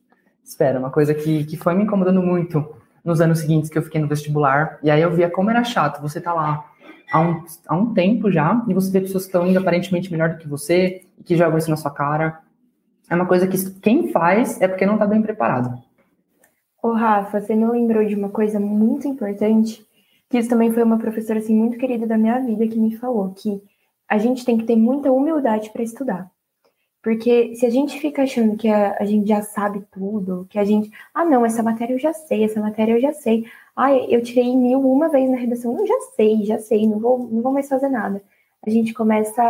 Espera, uma coisa que, que foi me incomodando muito nos anos seguintes que eu fiquei no vestibular. E aí eu via como era chato você tá lá há um, há um tempo já e você vê pessoas que estão indo aparentemente melhor do que você e que jogam isso na sua cara é uma coisa que quem faz é porque não está bem preparado. Ô, Rafa, você me lembrou de uma coisa muito importante, que isso também foi uma professora assim muito querida da minha vida que me falou que a gente tem que ter muita humildade para estudar. Porque se a gente fica achando que a, a, gente já sabe tudo, que a gente, ah, não, essa matéria eu já sei, essa matéria eu já sei. Ah, eu tirei mil uma vez na redação, eu já sei, já sei, não vou, não vou mais fazer nada. A gente começa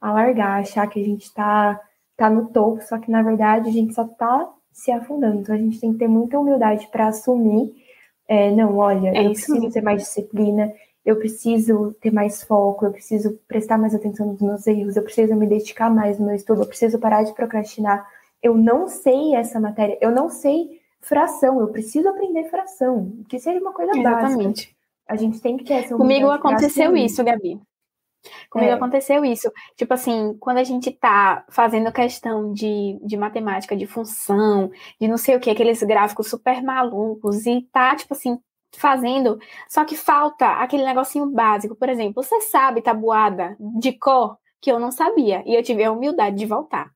a largar, achar que a gente está tá no topo, só que na verdade a gente só tá se afundando. Então a gente tem que ter muita humildade para assumir, é, não, olha, é eu preciso mesmo. ter mais disciplina, eu preciso ter mais foco, eu preciso prestar mais atenção nos meus erros, eu preciso me dedicar mais no meu estudo, eu preciso parar de procrastinar. Eu não sei essa matéria, eu não sei fração, eu preciso aprender fração, que seja uma coisa Exatamente. básica. A gente tem que ter essa Comigo aconteceu isso, Gabi. Comigo é. aconteceu isso. Tipo assim, quando a gente tá fazendo questão de, de matemática, de função, de não sei o que, aqueles gráficos super malucos, e tá, tipo assim, fazendo, só que falta aquele negocinho básico. Por exemplo, você sabe tabuada de cor que eu não sabia, e eu tive a humildade de voltar.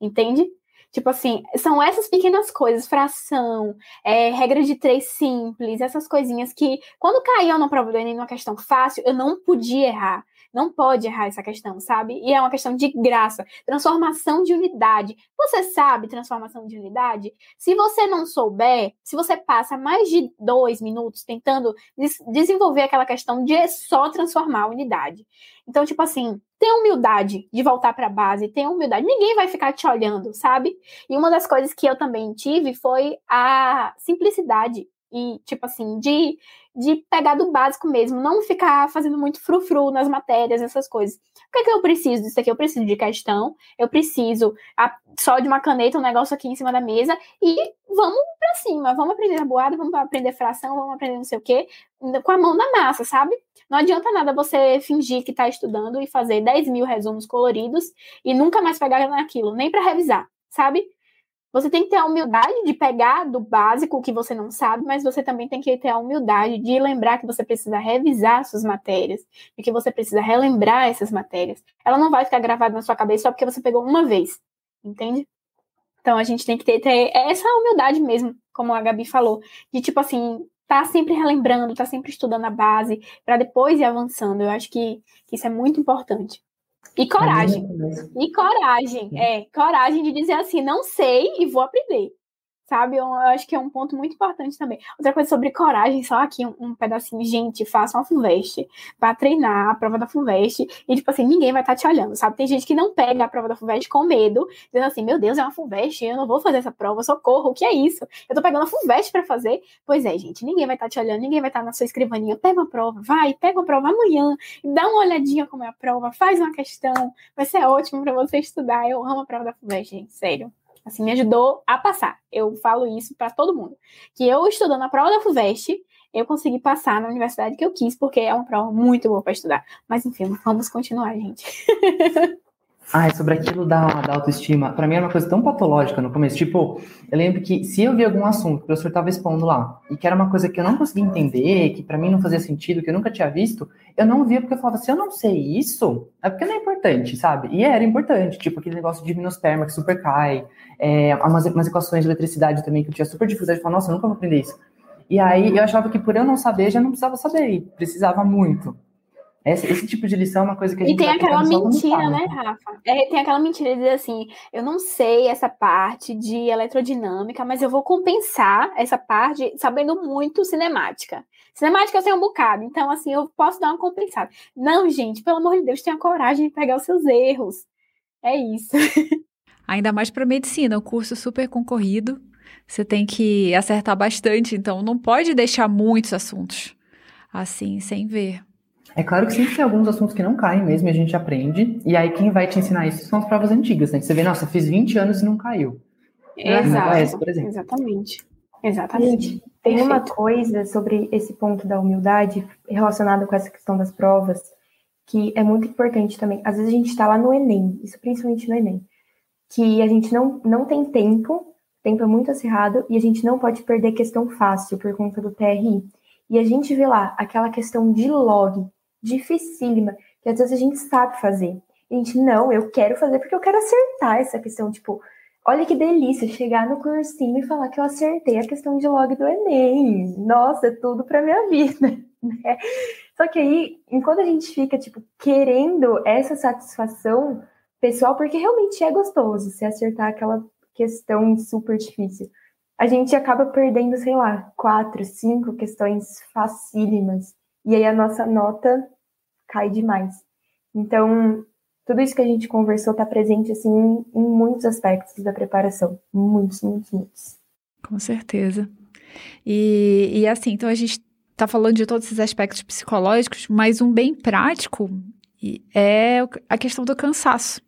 Entende? Tipo assim, são essas pequenas coisas, fração, é, regra de três simples, essas coisinhas que, quando caíam prova do Enem numa questão fácil, eu não podia errar. Não pode errar essa questão, sabe? E é uma questão de graça. Transformação de unidade. Você sabe transformação de unidade? Se você não souber, se você passa mais de dois minutos tentando des desenvolver aquela questão de só transformar a unidade. Então, tipo assim, tenha humildade de voltar para a base, tenha humildade. Ninguém vai ficar te olhando, sabe? E uma das coisas que eu também tive foi a simplicidade e, tipo assim, de, de pegar do básico mesmo, não ficar fazendo muito frufru nas matérias, essas coisas. O que é que eu preciso disso aqui? Eu preciso de questão, eu preciso só de uma caneta, um negócio aqui em cima da mesa, e vamos para cima, vamos aprender boada, vamos aprender fração, vamos aprender não sei o quê, com a mão na massa, sabe? Não adianta nada você fingir que está estudando e fazer 10 mil resumos coloridos e nunca mais pegar naquilo, nem para revisar, sabe? Você tem que ter a humildade de pegar do básico que você não sabe, mas você também tem que ter a humildade de lembrar que você precisa revisar suas matérias e que você precisa relembrar essas matérias. Ela não vai ficar gravada na sua cabeça só porque você pegou uma vez, entende? Então a gente tem que ter, ter essa humildade mesmo, como a Gabi falou, de tipo assim, tá sempre relembrando, tá sempre estudando a base para depois ir avançando. Eu acho que, que isso é muito importante. E coragem. E coragem. É, coragem de dizer assim, não sei e vou aprender sabe? Eu, acho que é um ponto muito importante também. Outra coisa sobre coragem, só aqui um, um pedacinho, gente, faça uma FUVEST para treinar a prova da FUVEST e, tipo assim, ninguém vai estar tá te olhando, sabe? Tem gente que não pega a prova da FUVEST com medo, dizendo assim, meu Deus, é uma FUVEST, eu não vou fazer essa prova, socorro, o que é isso? Eu tô pegando a FUVEST para fazer. Pois é, gente, ninguém vai estar tá te olhando, ninguém vai estar tá na sua escrivaninha, pega uma prova, vai, pega uma prova amanhã, dá uma olhadinha como é a prova, faz uma questão, vai ser ótimo para você estudar. Eu amo a prova da FUVEST, gente, sério. Assim, me ajudou a passar. Eu falo isso para todo mundo. Que eu estudando a prova da FUVEST, eu consegui passar na universidade que eu quis, porque é uma prova muito boa para estudar. Mas enfim, vamos continuar, gente. Ah, é sobre aquilo da, da autoestima. Para mim era uma coisa tão patológica no começo. Tipo, eu lembro que se eu vi algum assunto que o professor estava expondo lá, e que era uma coisa que eu não conseguia entender, que para mim não fazia sentido, que eu nunca tinha visto, eu não via porque eu falava, se eu não sei isso, é porque não é importante, sabe? E era importante, tipo aquele negócio de minosperma que super cai, é, umas, umas equações de eletricidade também que eu tinha super dificuldade de falar, nossa, eu nunca vou aprender isso. E aí eu achava que por eu não saber, já não precisava saber, precisava muito. Esse, esse, tipo de lição é uma coisa que a gente E tem aquela mentira, né, Rafa? É, tem aquela mentira de dizer assim: eu não sei essa parte de eletrodinâmica, mas eu vou compensar essa parte sabendo muito cinemática. Cinemática eu sei um bocado, então assim, eu posso dar uma compensada. Não, gente, pelo amor de Deus, tenha coragem de pegar os seus erros. É isso. Ainda mais para medicina, um curso super concorrido. Você tem que acertar bastante, então não pode deixar muitos assuntos assim, sem ver. É claro que sempre tem alguns assuntos que não caem mesmo e a gente aprende. E aí quem vai te ensinar isso são as provas antigas, né? Você vê, nossa, fiz 20 anos e não caiu. Exato. Essa, por exemplo. Exatamente. Exatamente. Gente, tem uma coisa sobre esse ponto da humildade relacionado com essa questão das provas que é muito importante também. Às vezes a gente está lá no Enem, isso principalmente no Enem, que a gente não, não tem tempo, tempo é muito acirrado, e a gente não pode perder questão fácil por conta do TRI. E a gente vê lá aquela questão de log, dificílima, que às vezes a gente sabe fazer. A gente, não, eu quero fazer porque eu quero acertar essa questão. Tipo, olha que delícia chegar no cursinho e falar que eu acertei a questão de log do Enem. Nossa, é tudo pra minha vida. Né? Só que aí, enquanto a gente fica, tipo, querendo essa satisfação pessoal, porque realmente é gostoso se acertar aquela questão super difícil, a gente acaba perdendo, sei lá, quatro, cinco questões facílimas. E aí a nossa nota cai demais. Então, tudo isso que a gente conversou está presente assim em muitos aspectos da preparação, muitos, muitos, muitos. Com certeza. E, e assim, então a gente está falando de todos esses aspectos psicológicos, mas um bem prático é a questão do cansaço.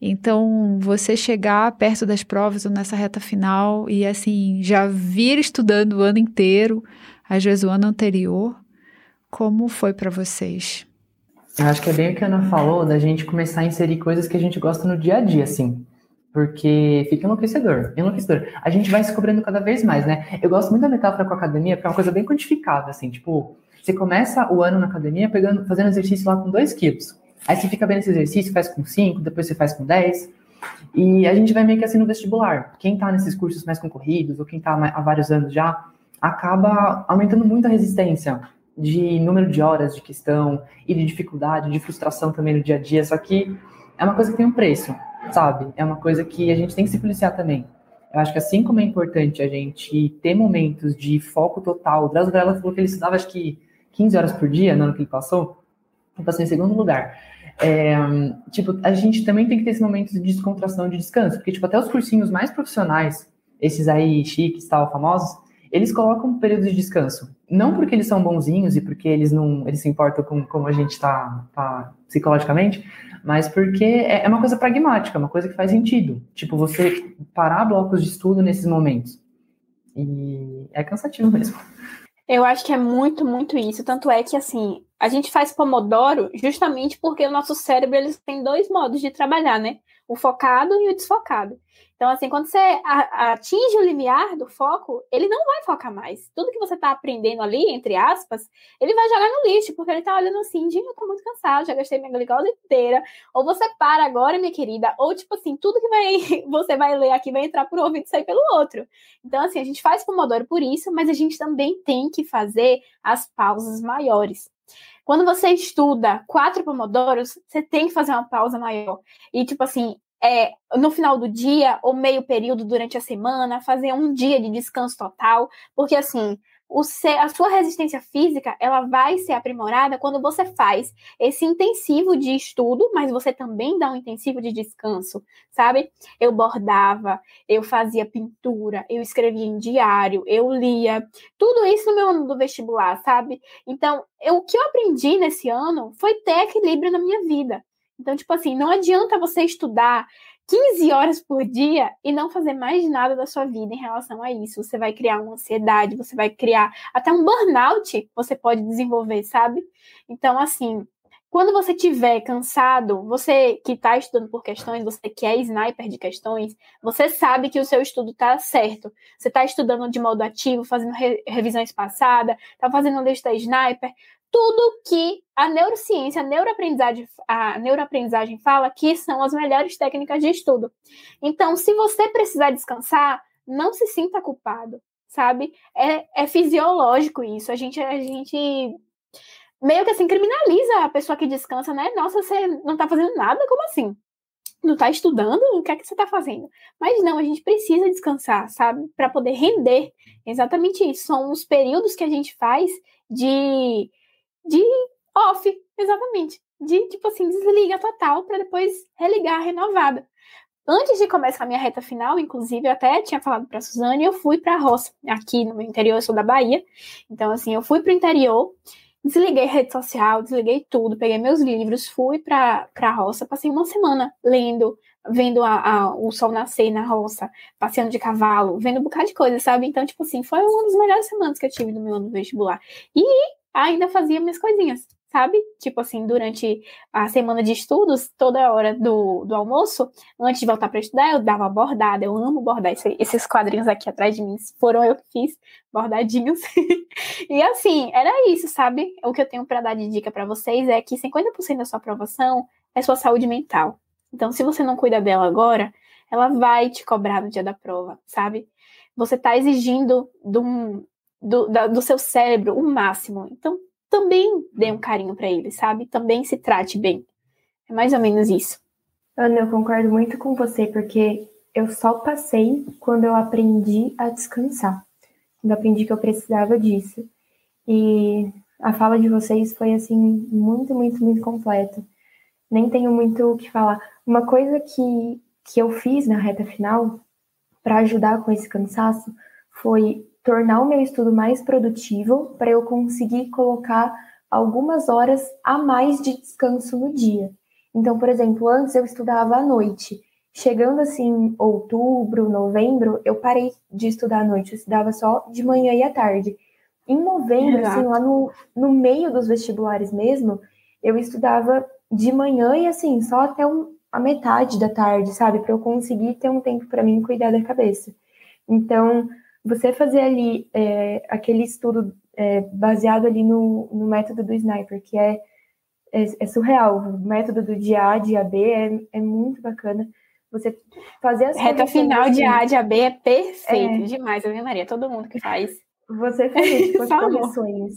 Então, você chegar perto das provas ou nessa reta final e assim já vir estudando o ano inteiro, às vezes o ano anterior, como foi para vocês? Eu acho que é bem o que a Ana falou, da gente começar a inserir coisas que a gente gosta no dia a dia, assim. Porque fica enlouquecedor, enlouquecedor. A gente vai se cobrando cada vez mais, né? Eu gosto muito da metáfora com a academia, porque é uma coisa bem quantificada, assim. Tipo, você começa o ano na academia pegando, fazendo exercício lá com 2 quilos. Aí você fica vendo esse exercício, faz com 5, depois você faz com 10. E a gente vai meio que assim no vestibular. Quem tá nesses cursos mais concorridos, ou quem tá há vários anos já, acaba aumentando muito a resistência de número de horas de questão e de dificuldade, de frustração também no dia a dia, só que é uma coisa que tem um preço, sabe? É uma coisa que a gente tem que se policiar também. Eu acho que assim como é importante a gente ter momentos de foco total, o Drauzio falou que ele estudava acho que 15 horas por dia no ano que ele passou, eu passei em segundo lugar. É, tipo, a gente também tem que ter esse momento de descontração, de descanso, porque tipo, até os cursinhos mais profissionais, esses aí chiques, tal, famosos, eles colocam um período de descanso. Não porque eles são bonzinhos e porque eles não eles se importam com como a gente está tá psicologicamente, mas porque é, é uma coisa pragmática, uma coisa que faz sentido. Tipo, você parar blocos de estudo nesses momentos. E é cansativo mesmo. Eu acho que é muito, muito isso. Tanto é que, assim, a gente faz Pomodoro justamente porque o nosso cérebro eles tem dois modos de trabalhar, né? O focado e o desfocado. Então, assim, quando você atinge o limiar do foco, ele não vai focar mais. Tudo que você está aprendendo ali, entre aspas, ele vai jogar no lixo, porque ele está olhando assim, gente, eu tô muito cansado, já gastei minha glicose inteira. Ou você para agora, minha querida, ou tipo assim, tudo que vai, você vai ler aqui vai entrar por um ouvido e sair pelo outro. Então, assim, a gente faz Pomodoro por isso, mas a gente também tem que fazer as pausas maiores. Quando você estuda quatro pomodoros, você tem que fazer uma pausa maior. E, tipo assim, é, no final do dia ou meio período durante a semana, fazer um dia de descanso total, porque assim, o ser, a sua resistência física ela vai ser aprimorada quando você faz esse intensivo de estudo, mas você também dá um intensivo de descanso, sabe? Eu bordava, eu fazia pintura, eu escrevia em diário, eu lia, tudo isso no meu ano do vestibular, sabe? Então, eu, o que eu aprendi nesse ano foi ter equilíbrio na minha vida. Então, tipo assim, não adianta você estudar 15 horas por dia e não fazer mais nada da sua vida em relação a isso. Você vai criar uma ansiedade, você vai criar até um burnout, você pode desenvolver, sabe? Então, assim, quando você tiver cansado, você que está estudando por questões, você que é sniper de questões, você sabe que o seu estudo está certo. Você está estudando de modo ativo, fazendo re revisão espaçada, está fazendo lista sniper, tudo que a neurociência, a neuroaprendizagem, a neuroaprendizagem fala que são as melhores técnicas de estudo. Então, se você precisar descansar, não se sinta culpado, sabe? É, é fisiológico isso. A gente, a gente meio que assim criminaliza a pessoa que descansa, né? Nossa, você não tá fazendo nada? Como assim? Não tá estudando? O que é que você tá fazendo? Mas não, a gente precisa descansar, sabe? Para poder render. Exatamente isso. São os períodos que a gente faz de de off, exatamente. De tipo assim, desliga total para depois religar renovada. Antes de começar a minha reta final, inclusive, eu até tinha falado para Suzane, eu fui para a roça, aqui no meu interior, eu sou da Bahia. Então, assim, eu fui para o interior Desliguei rede social, desliguei tudo, peguei meus livros, fui para a roça, passei uma semana lendo, vendo a, a, o sol nascer na roça, passeando de cavalo, vendo um bocado de coisa, sabe? Então, tipo assim, foi uma das melhores semanas que eu tive no meu ano vestibular. E ainda fazia minhas coisinhas sabe? Tipo assim, durante a semana de estudos, toda hora do, do almoço, antes de voltar para estudar, eu dava bordada. Eu amo bordar. Esse, esses quadrinhos aqui atrás de mim foram eu que fiz, bordadinhos. e assim, era isso, sabe? O que eu tenho para dar de dica para vocês é que 50% da sua aprovação é sua saúde mental. Então, se você não cuida dela agora, ela vai te cobrar no dia da prova, sabe? Você está exigindo do, do, da, do seu cérebro o máximo. Então, também dê um carinho para ele, sabe? Também se trate bem. É mais ou menos isso. Ana, eu concordo muito com você, porque eu só passei quando eu aprendi a descansar. Quando aprendi que eu precisava disso. E a fala de vocês foi, assim, muito, muito, muito completa. Nem tenho muito o que falar. Uma coisa que, que eu fiz na reta final, para ajudar com esse cansaço, foi tornar o meu estudo mais produtivo para eu conseguir colocar algumas horas a mais de descanso no dia. Então, por exemplo, antes eu estudava à noite. Chegando assim, outubro, novembro, eu parei de estudar à noite, eu estudava só de manhã e à tarde. Em novembro, Exato. assim, lá no, no meio dos vestibulares mesmo, eu estudava de manhã e assim, só até um, a metade da tarde, sabe? Para eu conseguir ter um tempo para mim cuidar da cabeça. Então, você fazer ali é, aquele estudo é, baseado ali no, no, método do sniper, que é, é, é, surreal. O método do de A, de AB é, é muito bacana. Você fazer as Reta final de A, de AB é perfeito é. demais, eu Maria, todo mundo que faz. Você fazer tipo, as correções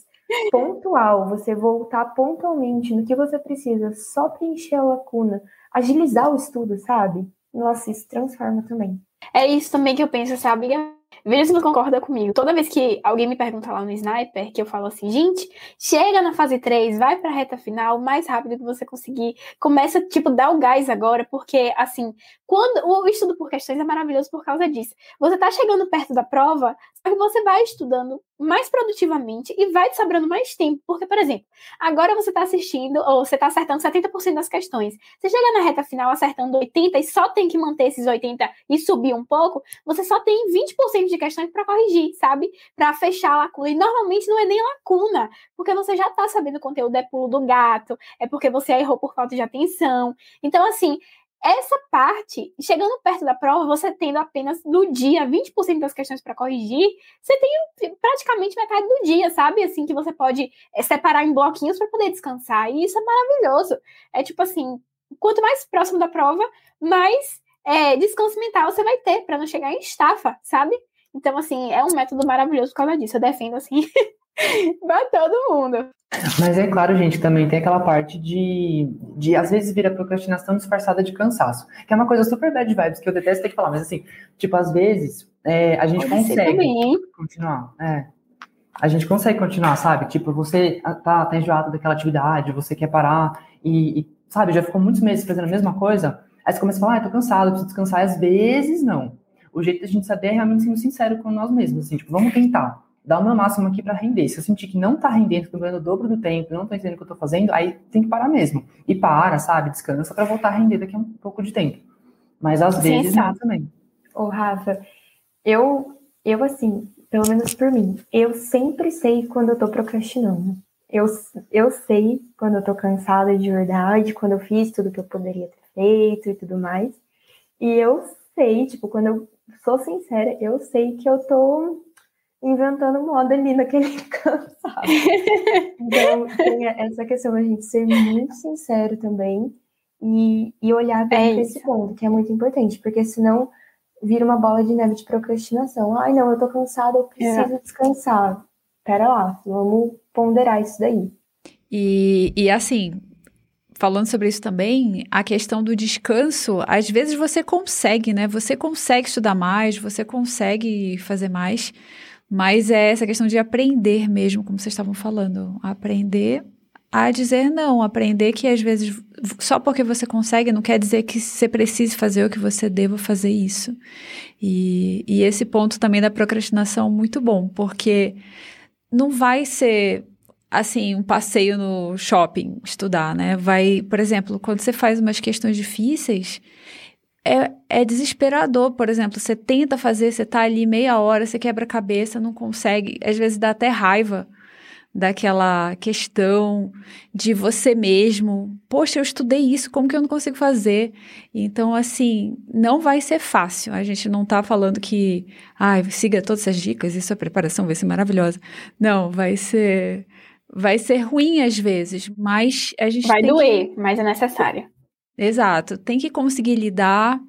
pontual, você voltar pontualmente no que você precisa, só preencher a lacuna, agilizar o estudo, sabe? Nossa, isso transforma também. É isso também que eu penso, sabe? Veja se você concorda comigo. Toda vez que alguém me pergunta lá no Sniper, que eu falo assim, gente, chega na fase 3, vai pra reta final, mais rápido que você conseguir. Começa, tipo, dar o gás agora, porque, assim, quando o estudo por questões é maravilhoso por causa disso. Você tá chegando perto da prova, só que você vai estudando mais produtivamente e vai te sobrando mais tempo. Porque, por exemplo, agora você está assistindo, ou você está acertando 70% das questões. Você chega na reta final acertando 80% e só tem que manter esses 80% e subir um pouco, você só tem 20% de questões para corrigir, sabe? Para fechar a lacuna. E normalmente não é nem lacuna, porque você já está sabendo o conteúdo, é pulo do gato, é porque você errou por falta de atenção. Então, assim, essa parte, chegando perto da prova, você tendo apenas no dia 20% das questões para corrigir, você tem praticamente metade do dia, sabe? Assim, que você pode é, separar em bloquinhos para poder descansar. E isso é maravilhoso. É tipo assim, quanto mais próximo da prova, mais é, descanso mental você vai ter para não chegar em estafa, sabe? Então, assim, é um método maravilhoso por causa disso. Eu defendo, assim, pra todo mundo. Mas é claro, gente, também tem aquela parte de, de às vezes vira procrastinação disfarçada de cansaço, que é uma coisa super bad vibes, que eu detesto ter que falar, mas assim, tipo, às vezes é, a gente Pode consegue continuar. É. A gente consegue continuar, sabe? Tipo, você tá, tá enjoado daquela atividade, você quer parar e, e, sabe, já ficou muitos meses fazendo a mesma coisa, aí você começa a falar, ah, tô cansado, preciso descansar, às vezes não. O jeito da gente saber é realmente sendo sincero com nós mesmos, assim, tipo, vamos tentar dar o meu máximo aqui para render. Se eu sentir que não está rendendo, estou ganhando o dobro do tempo, não estou entendendo o que eu estou fazendo, aí tem que parar mesmo. E para, sabe? Descansa para voltar a render daqui a um pouco de tempo. Mas às Sim, vezes não também. Ô, Rafa, eu, eu assim, pelo menos por mim, eu sempre sei quando eu estou procrastinando. eu, eu sei quando eu tô cansada de verdade, quando eu fiz tudo que eu poderia ter feito e tudo mais. E eu sei, tipo, quando eu sou sincera, eu sei que eu tô inventando moda ali naquele cansado. Então, tem essa questão da gente ser muito sincero também e, e olhar para é esse ponto, que é muito importante, porque senão vira uma bola de neve de procrastinação. Ai, não, eu tô cansada, eu preciso é. descansar. Pera lá, vamos ponderar isso daí. E, e assim, falando sobre isso também, a questão do descanso, às vezes você consegue, né? Você consegue estudar mais, você consegue fazer mais, mas é essa questão de aprender mesmo, como vocês estavam falando. Aprender a dizer não, aprender que às vezes só porque você consegue não quer dizer que você precise fazer ou que você deva fazer isso. E, e esse ponto também da procrastinação muito bom, porque não vai ser assim um passeio no shopping estudar, né? Vai, por exemplo, quando você faz umas questões difíceis, é, é desesperador, por exemplo, você tenta fazer, você tá ali meia hora, você quebra a cabeça, não consegue, às vezes dá até raiva daquela questão de você mesmo. Poxa, eu estudei isso, como que eu não consigo fazer? Então, assim, não vai ser fácil. A gente não tá falando que, ai, ah, siga todas essas dicas e sua preparação vai ser maravilhosa. Não, vai ser vai ser ruim às vezes, mas a gente vai doer, que... mas é necessário. Exato, tem que conseguir lidar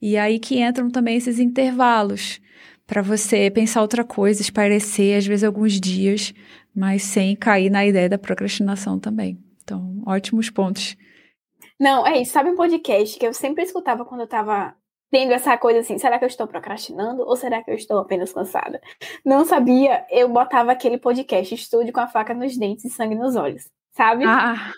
e aí que entram também esses intervalos para você pensar outra coisa, esparecer às vezes alguns dias mas sem cair na ideia da procrastinação também. Então, ótimos pontos. Não, é isso. Sabe um podcast que eu sempre escutava quando eu estava tendo essa coisa assim, será que eu estou procrastinando ou será que eu estou apenas cansada? Não sabia, eu botava aquele podcast, estude com a faca nos dentes e sangue nos olhos, sabe? Ah.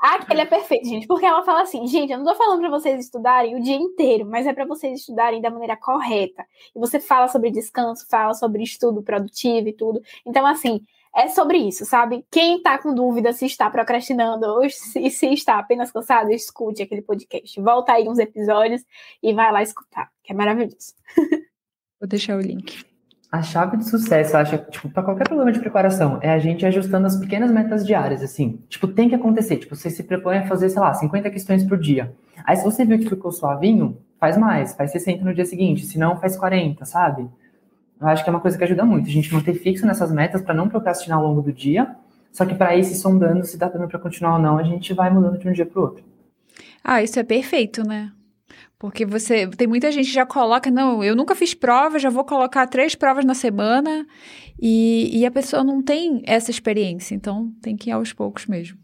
Aquele é perfeito, gente, porque ela fala assim, gente, eu não tô falando para vocês estudarem o dia inteiro, mas é para vocês estudarem da maneira correta. E você fala sobre descanso, fala sobre estudo produtivo e tudo. Então, assim, é sobre isso, sabe? Quem está com dúvida se está procrastinando ou se, se está apenas cansado, escute aquele podcast. Volta aí uns episódios e vai lá escutar, que é maravilhoso. Vou deixar o link. A chave de sucesso, acho, tipo, para qualquer problema de preparação, é a gente ajustando as pequenas metas diárias, assim. Tipo, tem que acontecer. Tipo, você se propõe a fazer, sei lá, 50 questões por dia. Aí, se você viu que ficou suavinho, faz mais, faz 60 no dia seguinte. Se não, faz 40, sabe? Eu acho que é uma coisa que ajuda muito, a gente manter fixo nessas metas para não procrastinar ao longo do dia. Só que para ir se sondando se dá dando para continuar ou não, a gente vai mudando de um dia para o outro. Ah, isso é perfeito, né? Porque você tem muita gente que já coloca, não, eu nunca fiz prova, já vou colocar três provas na semana e, e a pessoa não tem essa experiência, então tem que ir aos poucos mesmo.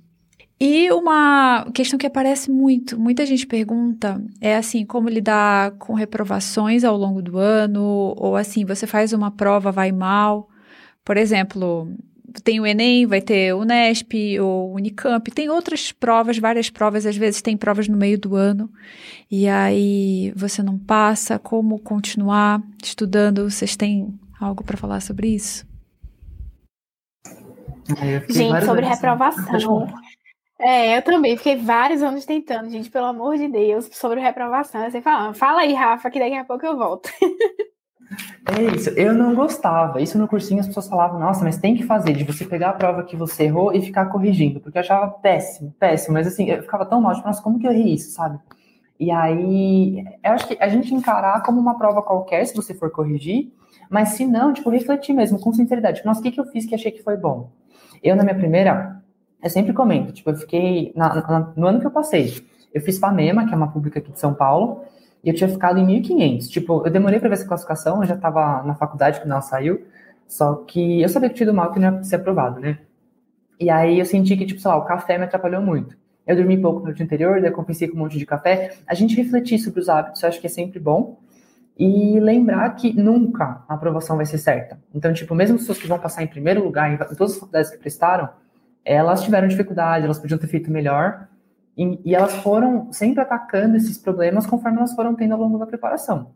E uma questão que aparece muito, muita gente pergunta, é assim, como lidar com reprovações ao longo do ano, ou assim, você faz uma prova, vai mal. Por exemplo, tem o Enem, vai ter o Unesp ou Unicamp, tem outras provas, várias provas, às vezes tem provas no meio do ano, e aí você não passa, como continuar estudando? Vocês têm algo para falar sobre isso? Gente, sobre reprovação. É, eu também fiquei vários anos tentando, gente, pelo amor de Deus, sobre reprovação. Você fala, fala aí, Rafa, que daqui a pouco eu volto. É isso, eu não gostava. Isso no cursinho as pessoas falavam, nossa, mas tem que fazer, de você pegar a prova que você errou e ficar corrigindo, porque eu achava péssimo, péssimo, mas assim, eu ficava tão mal, tipo, nossa, como que eu errei isso, sabe? E aí, eu acho que a gente encarar como uma prova qualquer, se você for corrigir, mas se não, tipo, refletir mesmo, com sinceridade. Nossa, o que, que eu fiz que achei que foi bom? Eu, na minha primeira, eu sempre comento, tipo, eu fiquei, na, na, no ano que eu passei, eu fiz FAMEMA, que é uma pública aqui de São Paulo, e eu tinha ficado em 1.500. Tipo, eu demorei para ver essa classificação, eu já estava na faculdade quando ela saiu, só que eu sabia que tinha ido mal, que não ia ser aprovado, né? E aí eu senti que, tipo, sei lá, o café me atrapalhou muito. Eu dormi pouco no dia anterior, daí eu compensei com um monte de café. A gente refletir sobre os hábitos, eu acho que é sempre bom. E lembrar que nunca a aprovação vai ser certa. Então, tipo, mesmo as pessoas que vão passar em primeiro lugar em todas as faculdades que prestaram, elas tiveram dificuldade, elas podiam ter feito melhor, e, e, elas foram sempre atacando esses problemas conforme elas foram tendo ao longo da preparação.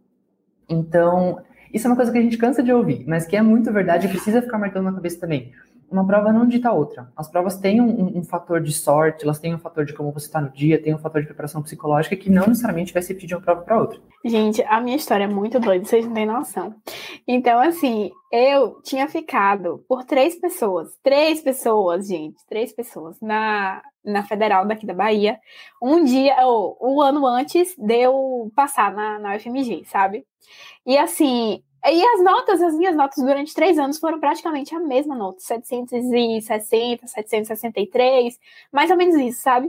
Então, isso é uma coisa que a gente cansa de ouvir, mas que é muito verdade e precisa ficar marcando na cabeça também. Uma prova não dita outra. As provas têm um, um, fator de sorte, elas têm um fator de como você está no dia, tem um fator de preparação psicológica que não necessariamente vai se pedir uma prova para outra. Gente, a minha história é muito doida, vocês não têm noção. Então, assim, eu tinha ficado por três pessoas, três pessoas, gente, três pessoas, na, na Federal daqui da Bahia, um dia, ou um ano antes de eu passar na, na UFMG, sabe? E assim, e as notas, as minhas notas durante três anos foram praticamente a mesma nota, 760, 763, mais ou menos isso, sabe?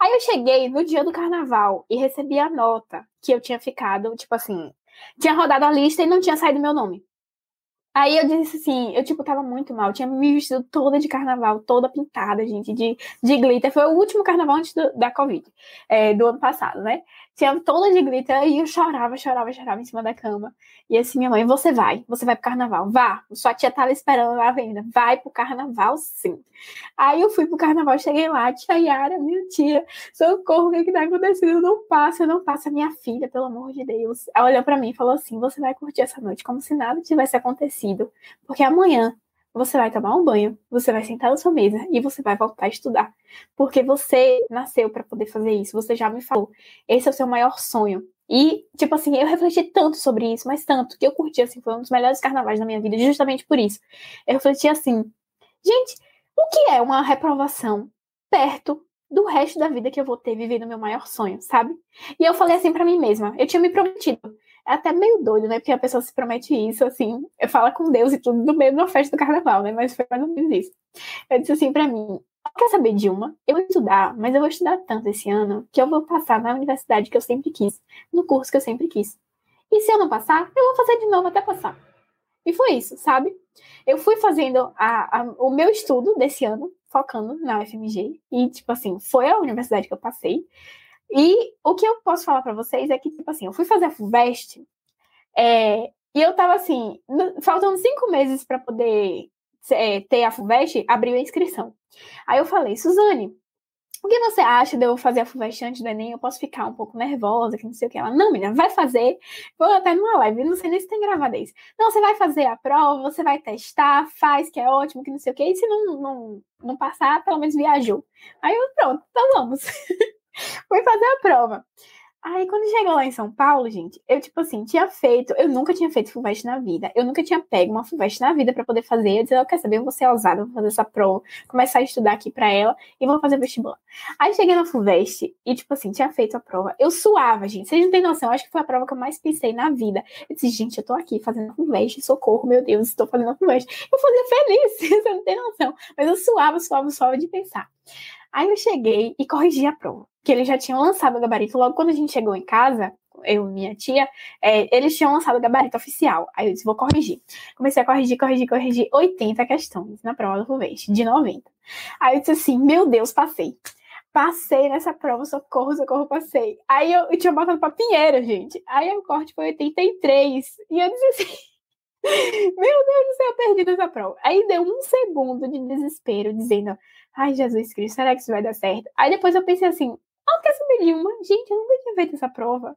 Aí eu cheguei no dia do carnaval e recebi a nota que eu tinha ficado, tipo assim, tinha rodado a lista e não tinha saído meu nome. Aí eu disse assim, eu tipo tava muito mal, tinha me vestido toda de carnaval, toda pintada, gente, de, de glitter. Foi o último carnaval antes do, da Covid, é, do ano passado, né? Tinha toda de glitter e eu chorava, chorava, chorava em cima da cama. E assim, minha mãe, você vai, você vai pro carnaval, vá. Sua tia tava esperando lá venda, vai pro carnaval sim. Aí eu fui pro carnaval, cheguei lá, tia Yara, minha tia, socorro, o que que tá acontecendo? Não passo, eu não passo a minha filha, pelo amor de Deus. Ela olhou pra mim e falou assim, você vai curtir essa noite como se nada tivesse acontecido, porque amanhã você vai tomar um banho, você vai sentar na sua mesa e você vai voltar a estudar. Porque você nasceu para poder fazer isso, você já me falou. Esse é o seu maior sonho. E, tipo assim, eu refleti tanto sobre isso, mas tanto, que eu curti, assim, foi um dos melhores carnavais da minha vida, justamente por isso. Eu refleti assim, gente, o que é uma reprovação perto do resto da vida que eu vou ter vivendo o meu maior sonho, sabe? E eu falei assim para mim mesma, eu tinha me prometido, é até meio doido, né? Porque a pessoa se promete isso, assim, fala com Deus e tudo no meio de uma festa do carnaval, né? Mas foi mais ou menos isso. Eu disse assim pra mim: quer saber, Dilma? Eu vou estudar, mas eu vou estudar tanto esse ano que eu vou passar na universidade que eu sempre quis, no curso que eu sempre quis. E se eu não passar, eu vou fazer de novo até passar. E foi isso, sabe? Eu fui fazendo a, a, o meu estudo desse ano, focando na UFMG, e, tipo assim, foi a universidade que eu passei. E o que eu posso falar para vocês é que, tipo assim, eu fui fazer a FUVEST é, e eu tava assim, faltando cinco meses para poder é, ter a FUVEST, abriu a inscrição. Aí eu falei, Suzane, o que você acha de eu fazer a FUVEST antes do Enem? Eu posso ficar um pouco nervosa, que não sei o que. Ela, não, menina, vai fazer. Vou até numa live, não sei nem se tem gravado isso. Não, você vai fazer a prova, você vai testar, faz, que é ótimo, que não sei o que. E se não, não, não passar, pelo menos viajou. Aí eu, pronto, então vamos. Fui fazer a prova. Aí, quando chegou lá em São Paulo, gente, eu, tipo assim, tinha feito, eu nunca tinha feito FUVEST na vida, eu nunca tinha pego uma FUVEST na vida para poder fazer. Eu disse, eu quero saber, eu vou ser ousada, vou fazer essa prova, começar a estudar aqui para ela e vou fazer vestibular. Aí, cheguei na FUVEST e, tipo assim, tinha feito a prova. Eu suava, gente, vocês não têm noção, acho que foi a prova que eu mais pensei na vida. Eu disse, gente, eu tô aqui fazendo FUVEST, socorro, meu Deus, estou fazendo FUVEST. Eu fazia feliz, você não tem noção, mas eu suava, suava, suava de pensar. Aí eu cheguei e corrigi a prova, que eles já tinham lançado o gabarito. Logo quando a gente chegou em casa, eu e minha tia, é, eles tinham lançado o gabarito oficial. Aí eu disse, vou corrigir. Comecei a corrigir, corrigir, corrigir 80 questões na prova do FUVEST, de 90. Aí eu disse assim, meu Deus, passei. Passei nessa prova, socorro, socorro, passei. Aí eu, eu tinha botado pra Pinheiro, gente. Aí o corte foi 83. E eu disse assim, meu Deus do céu, perdi nessa prova. Aí deu um segundo de desespero, dizendo, Ai, Jesus Cristo, será que isso vai dar certo? Aí depois eu pensei assim, ah, quer saber de uma? Gente, eu nunca tinha feito essa prova.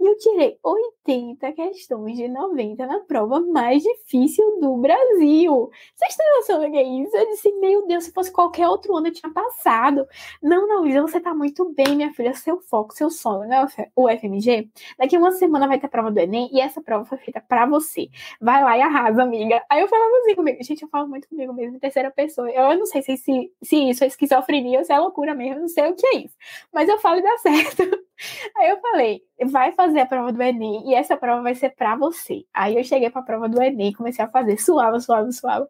E eu tirei 80 questões de 90 na prova mais difícil do Brasil. Vocês têm noção do que é isso? Eu disse, meu Deus, se fosse qualquer outro ano eu tinha passado. Não, não, Luísa, você tá muito bem, minha filha. Seu foco, seu sonho, né? O FMG. Daqui uma semana vai ter a prova do Enem e essa prova foi feita pra você. Vai lá e arrasa, amiga. Aí eu falava assim comigo. Gente, eu falo muito comigo mesmo em terceira pessoa. Eu não sei se, se, se isso é esquizofrenia ou se é loucura mesmo. Não sei o que é isso. Mas eu falo e dá certo. Aí eu falei, vai fazer a prova do Enem e essa prova vai ser para você. Aí eu cheguei para a prova do Enem, comecei a fazer, suava, suava, suava.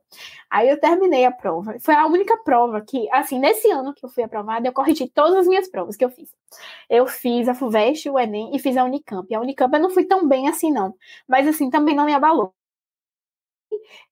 Aí eu terminei a prova. Foi a única prova que, assim, nesse ano que eu fui aprovada, eu corrigi todas as minhas provas que eu fiz. Eu fiz a FUVEST, o Enem e fiz a Unicamp. A Unicamp eu não fui tão bem assim, não. Mas, assim, também não me abalou.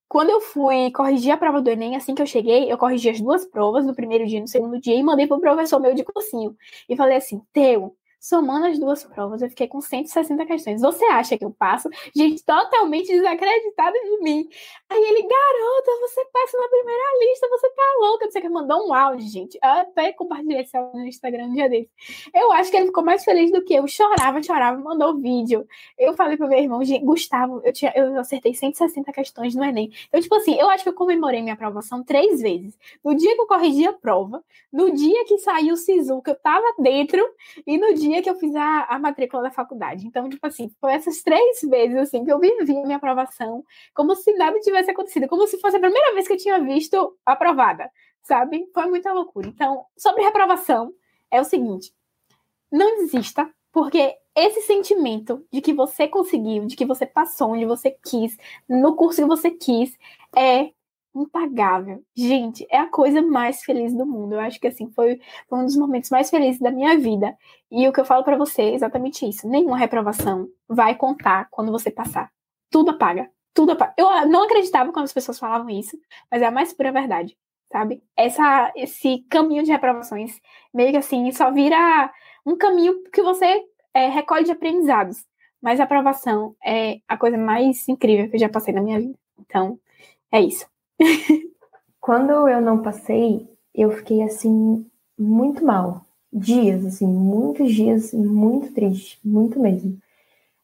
Quando eu fui corrigir a prova do Enem, assim que eu cheguei, eu corrigi as duas provas, no primeiro dia e no segundo dia, e mandei pro professor meu de cursinho. E falei assim, Teu, Somando as duas provas, eu fiquei com 160 questões. Você acha que eu passo? Gente, totalmente desacreditada de mim. Aí ele, garota, você passa na primeira lista, você tá louca. Você que mandou um áudio, gente. Eu até compartilhei esse áudio no Instagram um dia desse. Eu acho que ele ficou mais feliz do que eu. Chorava, chorava, mandou vídeo. Eu falei pro meu irmão, Gustavo, eu, tinha, eu acertei 160 questões no Enem. Então, tipo assim, eu acho que eu comemorei minha aprovação três vezes. No dia que eu corrigi a prova, no dia que saiu o SISU, que eu tava dentro, e no dia dia que eu fiz a, a matrícula da faculdade. Então, tipo assim, foi essas três vezes assim que eu vivi a minha aprovação como se nada tivesse acontecido, como se fosse a primeira vez que eu tinha visto aprovada, sabe? Foi muita loucura. Então, sobre reprovação, é o seguinte: não desista, porque esse sentimento de que você conseguiu, de que você passou onde você quis, no curso que você quis, é impagável. Gente, é a coisa mais feliz do mundo. Eu acho que assim foi, um dos momentos mais felizes da minha vida. E o que eu falo para você é exatamente isso. Nenhuma reprovação vai contar quando você passar. Tudo apaga. Tudo apaga. Eu não acreditava quando as pessoas falavam isso, mas é a mais pura verdade, sabe? Essa esse caminho de reprovações meio que assim só vira um caminho que você é, recolhe de aprendizados. Mas a aprovação é a coisa mais incrível que eu já passei na minha vida. Então, é isso. Quando eu não passei, eu fiquei assim, muito mal. Dias, assim, muitos dias, muito triste, muito mesmo.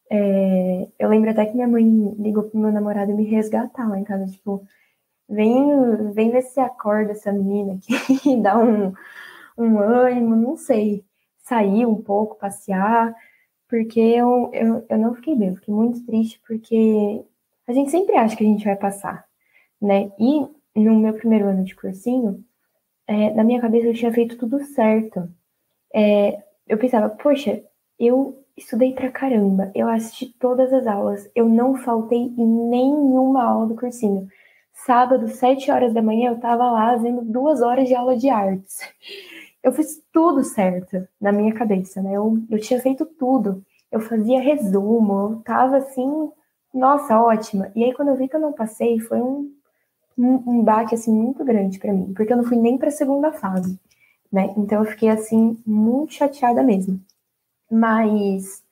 É, eu lembro até que minha mãe ligou pro meu namorado me resgatar lá em casa, tipo, vem, vem ver se acorda essa menina aqui, dá um, um ânimo, não sei, sair um pouco, passear, porque eu, eu, eu não fiquei bem, eu fiquei muito triste, porque a gente sempre acha que a gente vai passar, né? E no meu primeiro ano de cursinho, é, na minha cabeça eu tinha feito tudo certo. É, eu pensava, poxa, eu estudei pra caramba, eu assisti todas as aulas, eu não faltei em nenhuma aula do cursinho. Sábado, sete horas da manhã, eu tava lá fazendo duas horas de aula de artes. Eu fiz tudo certo na minha cabeça, né? Eu, eu tinha feito tudo. Eu fazia resumo, eu tava assim, nossa, ótima. E aí, quando eu vi que eu não passei, foi um um, um baque assim muito grande para mim, porque eu não fui nem para a segunda fase, né? Então eu fiquei assim muito chateada mesmo. Mas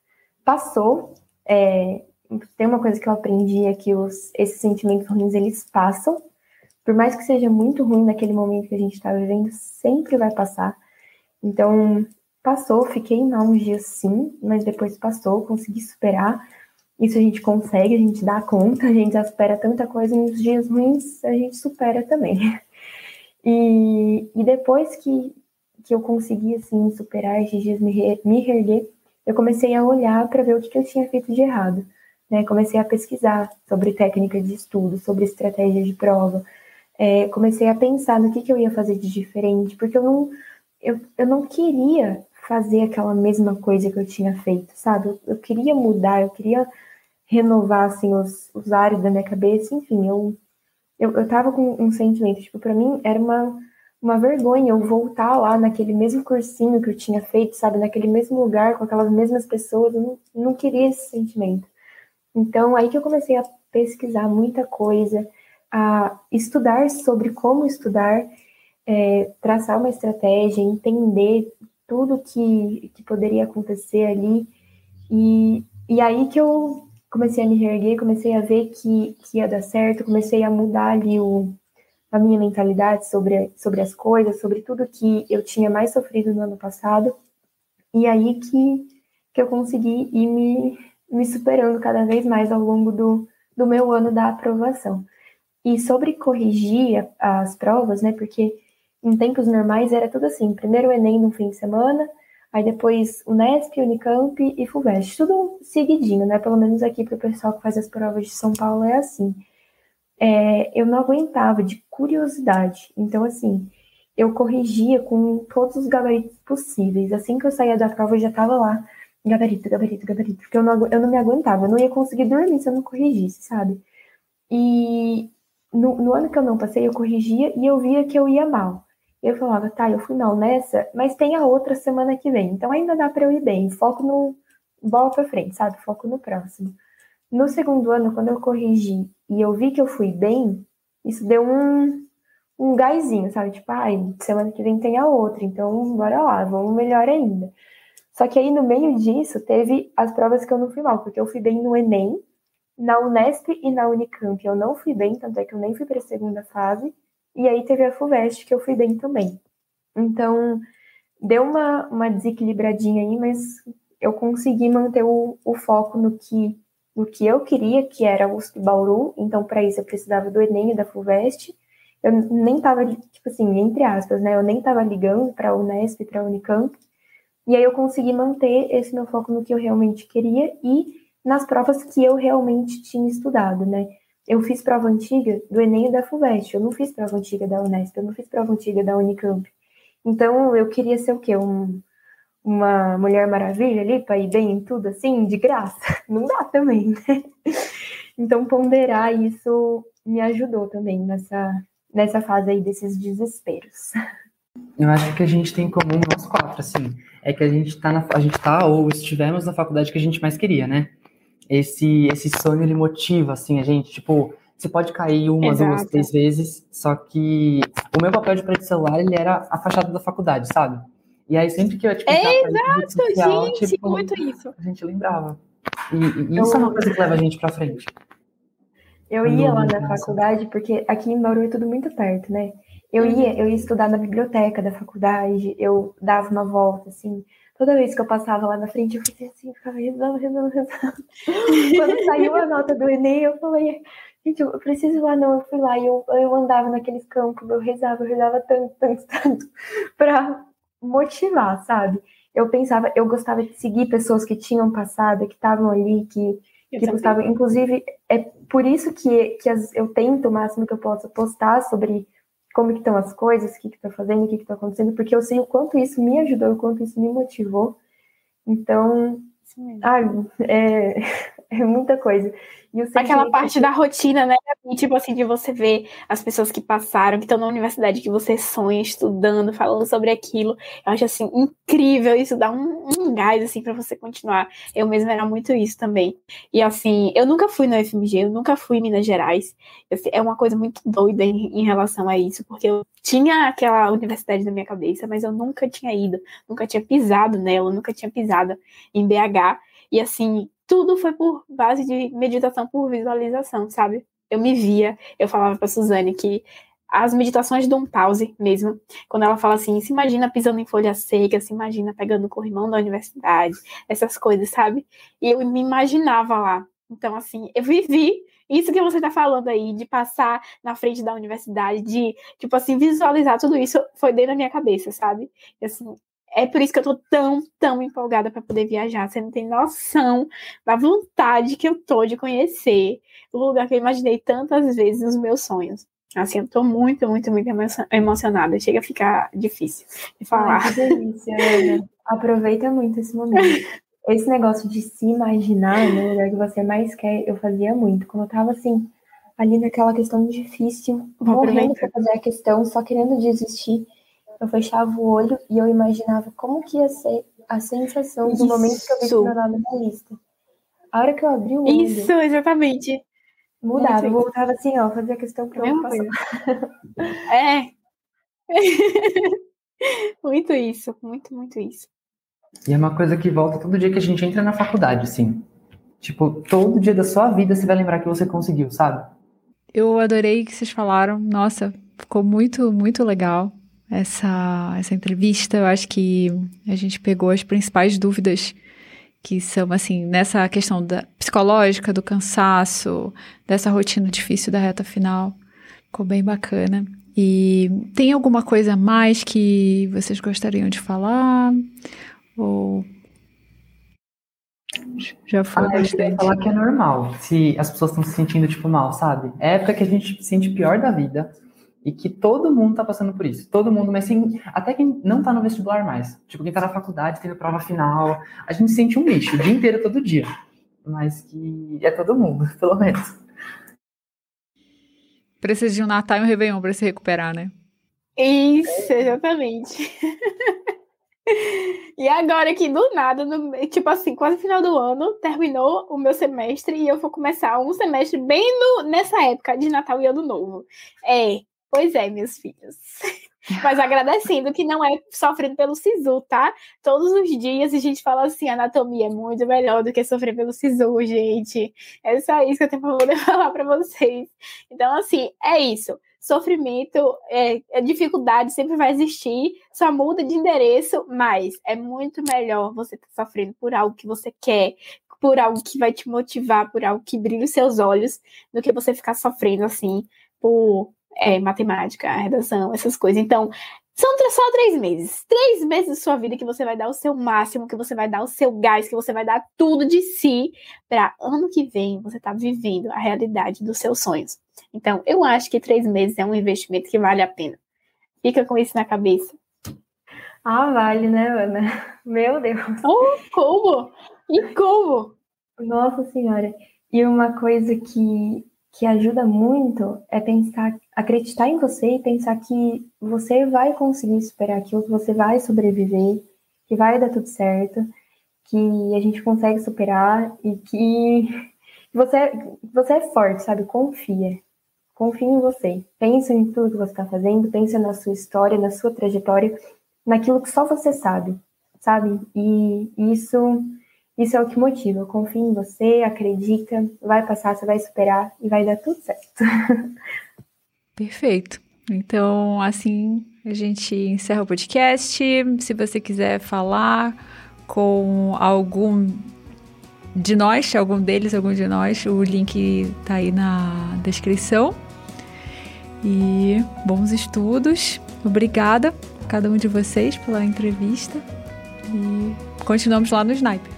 passou. É, tem uma coisa que eu aprendi é que os, esses sentimentos ruins eles passam. Por mais que seja muito ruim naquele momento que a gente está vivendo, sempre vai passar. Então, passou, fiquei mal uns dias sim, mas depois passou, consegui superar. Isso a gente consegue, a gente dá conta, a gente já supera tanta coisa, e nos dias ruins a gente supera também. E, e depois que, que eu consegui, assim, superar esses dias, me, me reerguer, eu comecei a olhar para ver o que, que eu tinha feito de errado. Né? Comecei a pesquisar sobre técnicas de estudo, sobre estratégia de prova. É, comecei a pensar no que, que eu ia fazer de diferente, porque eu não, eu, eu não queria fazer aquela mesma coisa que eu tinha feito, sabe? Eu, eu queria mudar, eu queria renovar assim os, os ares da minha cabeça, enfim, eu eu, eu tava com um sentimento, tipo, para mim era uma uma vergonha eu voltar lá naquele mesmo cursinho que eu tinha feito, sabe, naquele mesmo lugar com aquelas mesmas pessoas, eu não, não queria esse sentimento. Então, aí que eu comecei a pesquisar muita coisa, a estudar sobre como estudar, é, traçar uma estratégia, entender tudo que, que poderia acontecer ali. E, e aí que eu comecei a me reerguer, comecei a ver que, que ia dar certo, comecei a mudar ali o, a minha mentalidade sobre, sobre as coisas, sobre tudo que eu tinha mais sofrido no ano passado. E aí que, que eu consegui ir me, me superando cada vez mais ao longo do, do meu ano da aprovação. E sobre corrigir as provas, né? Porque em tempos normais era tudo assim: primeiro o Enem no fim de semana, Aí depois Unesp, Unicamp e FUVEST, tudo seguidinho, né? Pelo menos aqui para o pessoal que faz as provas de São Paulo é assim. É, eu não aguentava de curiosidade. Então, assim, eu corrigia com todos os gabaritos possíveis. Assim que eu saía da prova, eu já estava lá, gabarito, gabarito, gabarito, porque eu não, eu não me aguentava, eu não ia conseguir dormir se eu não corrigisse, sabe? E no, no ano que eu não passei, eu corrigia e eu via que eu ia mal eu falava, tá, eu fui mal nessa, mas tem a outra semana que vem, então ainda dá para eu ir bem, foco no bola para frente, sabe? Foco no próximo. No segundo ano, quando eu corrigi e eu vi que eu fui bem, isso deu um, um gásinho, sabe? Tipo, ai, semana que vem tem a outra, então bora lá, vamos melhor ainda. Só que aí no meio disso teve as provas que eu não fui mal, porque eu fui bem no Enem, na Unesp e na Unicamp eu não fui bem, tanto é que eu nem fui para a segunda fase. E aí teve a FUVEST que eu fui bem também. Então, deu uma, uma desequilibradinha aí, mas eu consegui manter o, o foco no que, no que eu queria, que era o Bauru. Então, para isso, eu precisava do Enem e da FUVEST. Eu nem tava, tipo assim, entre aspas, né? Eu nem tava ligando para a Unesp para a Unicamp. E aí eu consegui manter esse meu foco no que eu realmente queria e nas provas que eu realmente tinha estudado, né? Eu fiz prova antiga do Enem e da FUVEST, eu não fiz prova antiga da Unesp, eu não fiz prova antiga da Unicamp. Então eu queria ser o quê? Um, uma Mulher Maravilha ali para ir bem em tudo assim, de graça? Não dá também, né? Então ponderar isso me ajudou também nessa, nessa fase aí desses desesperos. Eu acho que a gente tem em comum nós quatro, assim, é que a gente tá na, a gente tá ou estivemos na faculdade que a gente mais queria, né? Esse esse sonho ele motiva assim a gente, tipo, você pode cair uma, Exato. duas, três vezes, só que o meu papel de prédio celular ele era a fachada da faculdade, sabe? E aí sempre que eu tipo, é exato, social, gente, tipo, muito isso. A gente lembrava. E, e isso eu... é uma coisa que leva a gente para frente. Eu ia lá na faculdade porque aqui em Bauru é tudo muito perto, né? Eu ia, eu ia estudar na biblioteca da faculdade, eu dava uma volta, assim. Toda vez que eu passava lá na frente, eu fazia assim, ficava rezando, rezando, rezando. Quando saiu a nota do Enem, eu falei, gente, eu preciso ir lá, não. Eu fui lá e eu, eu andava naqueles campos, eu rezava, eu rezava tanto, tanto, tanto, pra motivar, sabe? Eu pensava, eu gostava de seguir pessoas que tinham passado, que estavam ali, que, que gostavam. Inclusive, é por isso que, que as, eu tento o máximo que eu posso postar sobre como que estão as coisas, o que está fazendo, o que está acontecendo, porque eu sei o quanto isso me ajudou, o quanto isso me motivou. Então, ah, é, é muita coisa. Aquela parte da rotina, né? Tipo assim, de você ver as pessoas que passaram, que estão na universidade, que você sonha estudando, falando sobre aquilo. Eu acho assim, incrível. Isso dá um, um gás, assim, para você continuar. Eu mesma era muito isso também. E assim, eu nunca fui no FMG, eu nunca fui em Minas Gerais. é uma coisa muito doida em, em relação a isso, porque eu tinha aquela universidade na minha cabeça, mas eu nunca tinha ido, nunca tinha pisado nela, nunca tinha pisado em BH. E assim, tudo foi por base de meditação por visualização, sabe? Eu me via, eu falava para Suzane que as meditações dão um pause mesmo, quando ela fala assim, se imagina pisando em folha seca, se imagina pegando o corrimão da universidade, essas coisas, sabe? E eu me imaginava lá. Então, assim, eu vivi isso que você está falando aí, de passar na frente da universidade, de, tipo assim, visualizar tudo isso, foi dentro da minha cabeça, sabe? E, assim, é por isso que eu tô tão, tão empolgada para poder viajar. Você não tem noção da vontade que eu tô de conhecer o lugar que eu imaginei tantas vezes nos meus sonhos. Assim, eu tô muito, muito, muito emocionada. Chega a ficar difícil de falar. Ai, que delícia, Ana. Aproveita muito esse momento. Esse negócio de se imaginar no lugar que você mais quer, eu fazia muito. Quando eu tava assim, ali naquela questão difícil, Vou morrendo pra fazer a questão, só querendo desistir eu fechava o olho e eu imaginava como que ia ser a sensação do momento que eu vi meu nome na lista. A hora que eu abri o olho... Isso, exatamente. Mudava, voltava assim, ó, fazia questão pra eu É. muito isso, muito, muito isso. E é uma coisa que volta todo dia que a gente entra na faculdade, assim. Tipo, todo dia da sua vida você vai lembrar que você conseguiu, sabe? Eu adorei que vocês falaram. Nossa, ficou muito, muito legal essa, essa entrevista. Eu acho que a gente pegou as principais dúvidas que são assim nessa questão da psicológica do cansaço dessa rotina difícil da reta final ficou bem bacana e tem alguma coisa mais que vocês gostariam de falar ou já foi ah, bastante. Eu falar que é normal se as pessoas estão se sentindo tipo mal sabe é época que a gente se sente pior da vida e que todo mundo tá passando por isso. Todo mundo, mas sim, até quem não tá no vestibular mais. Tipo, quem tá na faculdade, tendo prova final. A gente sente um lixo o dia inteiro, todo dia. Mas que é todo mundo, pelo menos. Precisa de um Natal e um Réveillon pra se recuperar, né? Isso, exatamente. E agora que do nada, no, tipo assim, quase final do ano, terminou o meu semestre e eu vou começar um semestre bem no, nessa época de Natal e Ano Novo. É, Pois é, meus filhos. Mas agradecendo que não é sofrendo pelo SISU, tá? Todos os dias a gente fala assim, anatomia é muito melhor do que sofrer pelo SISU, gente. É só isso que eu tenho pra poder falar para vocês. Então, assim, é isso sofrimento, é, é, dificuldade sempre vai existir, só muda de endereço, mas é muito melhor você estar tá sofrendo por algo que você quer, por algo que vai te motivar, por algo que brilha os seus olhos, do que você ficar sofrendo assim por é, matemática, redação, essas coisas. Então, são só três meses. Três meses da sua vida que você vai dar o seu máximo, que você vai dar o seu gás, que você vai dar tudo de si para ano que vem você estar tá vivendo a realidade dos seus sonhos. Então, eu acho que três meses é um investimento que vale a pena. Fica com isso na cabeça. Ah, vale, né, Ana? Meu Deus. Oh, como? E como? Nossa Senhora. E uma coisa que, que ajuda muito é pensar, acreditar em você e pensar que você vai conseguir superar aquilo, que você vai sobreviver, que vai dar tudo certo, que a gente consegue superar e que você, você é forte, sabe? Confia. Confie em você. Pense em tudo que você está fazendo, pense na sua história, na sua trajetória, naquilo que só você sabe, sabe? E isso, isso é o que motiva. Confie em você, acredita, vai passar, você vai superar e vai dar tudo certo. Perfeito. Então, assim, a gente encerra o podcast. Se você quiser falar com algum de nós, algum deles, algum de nós, o link tá aí na descrição. E bons estudos. Obrigada a cada um de vocês pela entrevista. E continuamos lá no Sniper.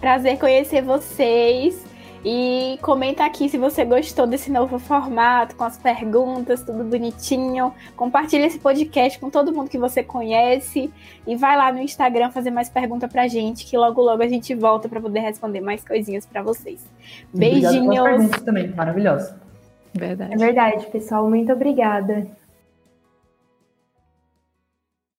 Prazer conhecer vocês. E comenta aqui se você gostou desse novo formato, com as perguntas, tudo bonitinho. Compartilha esse podcast com todo mundo que você conhece. E vai lá no Instagram fazer mais pergunta pra gente, que logo logo a gente volta para poder responder mais coisinhas para vocês. Beijinhos. Obrigado também, maravilhosa. Verdade. É verdade, pessoal. Muito obrigada.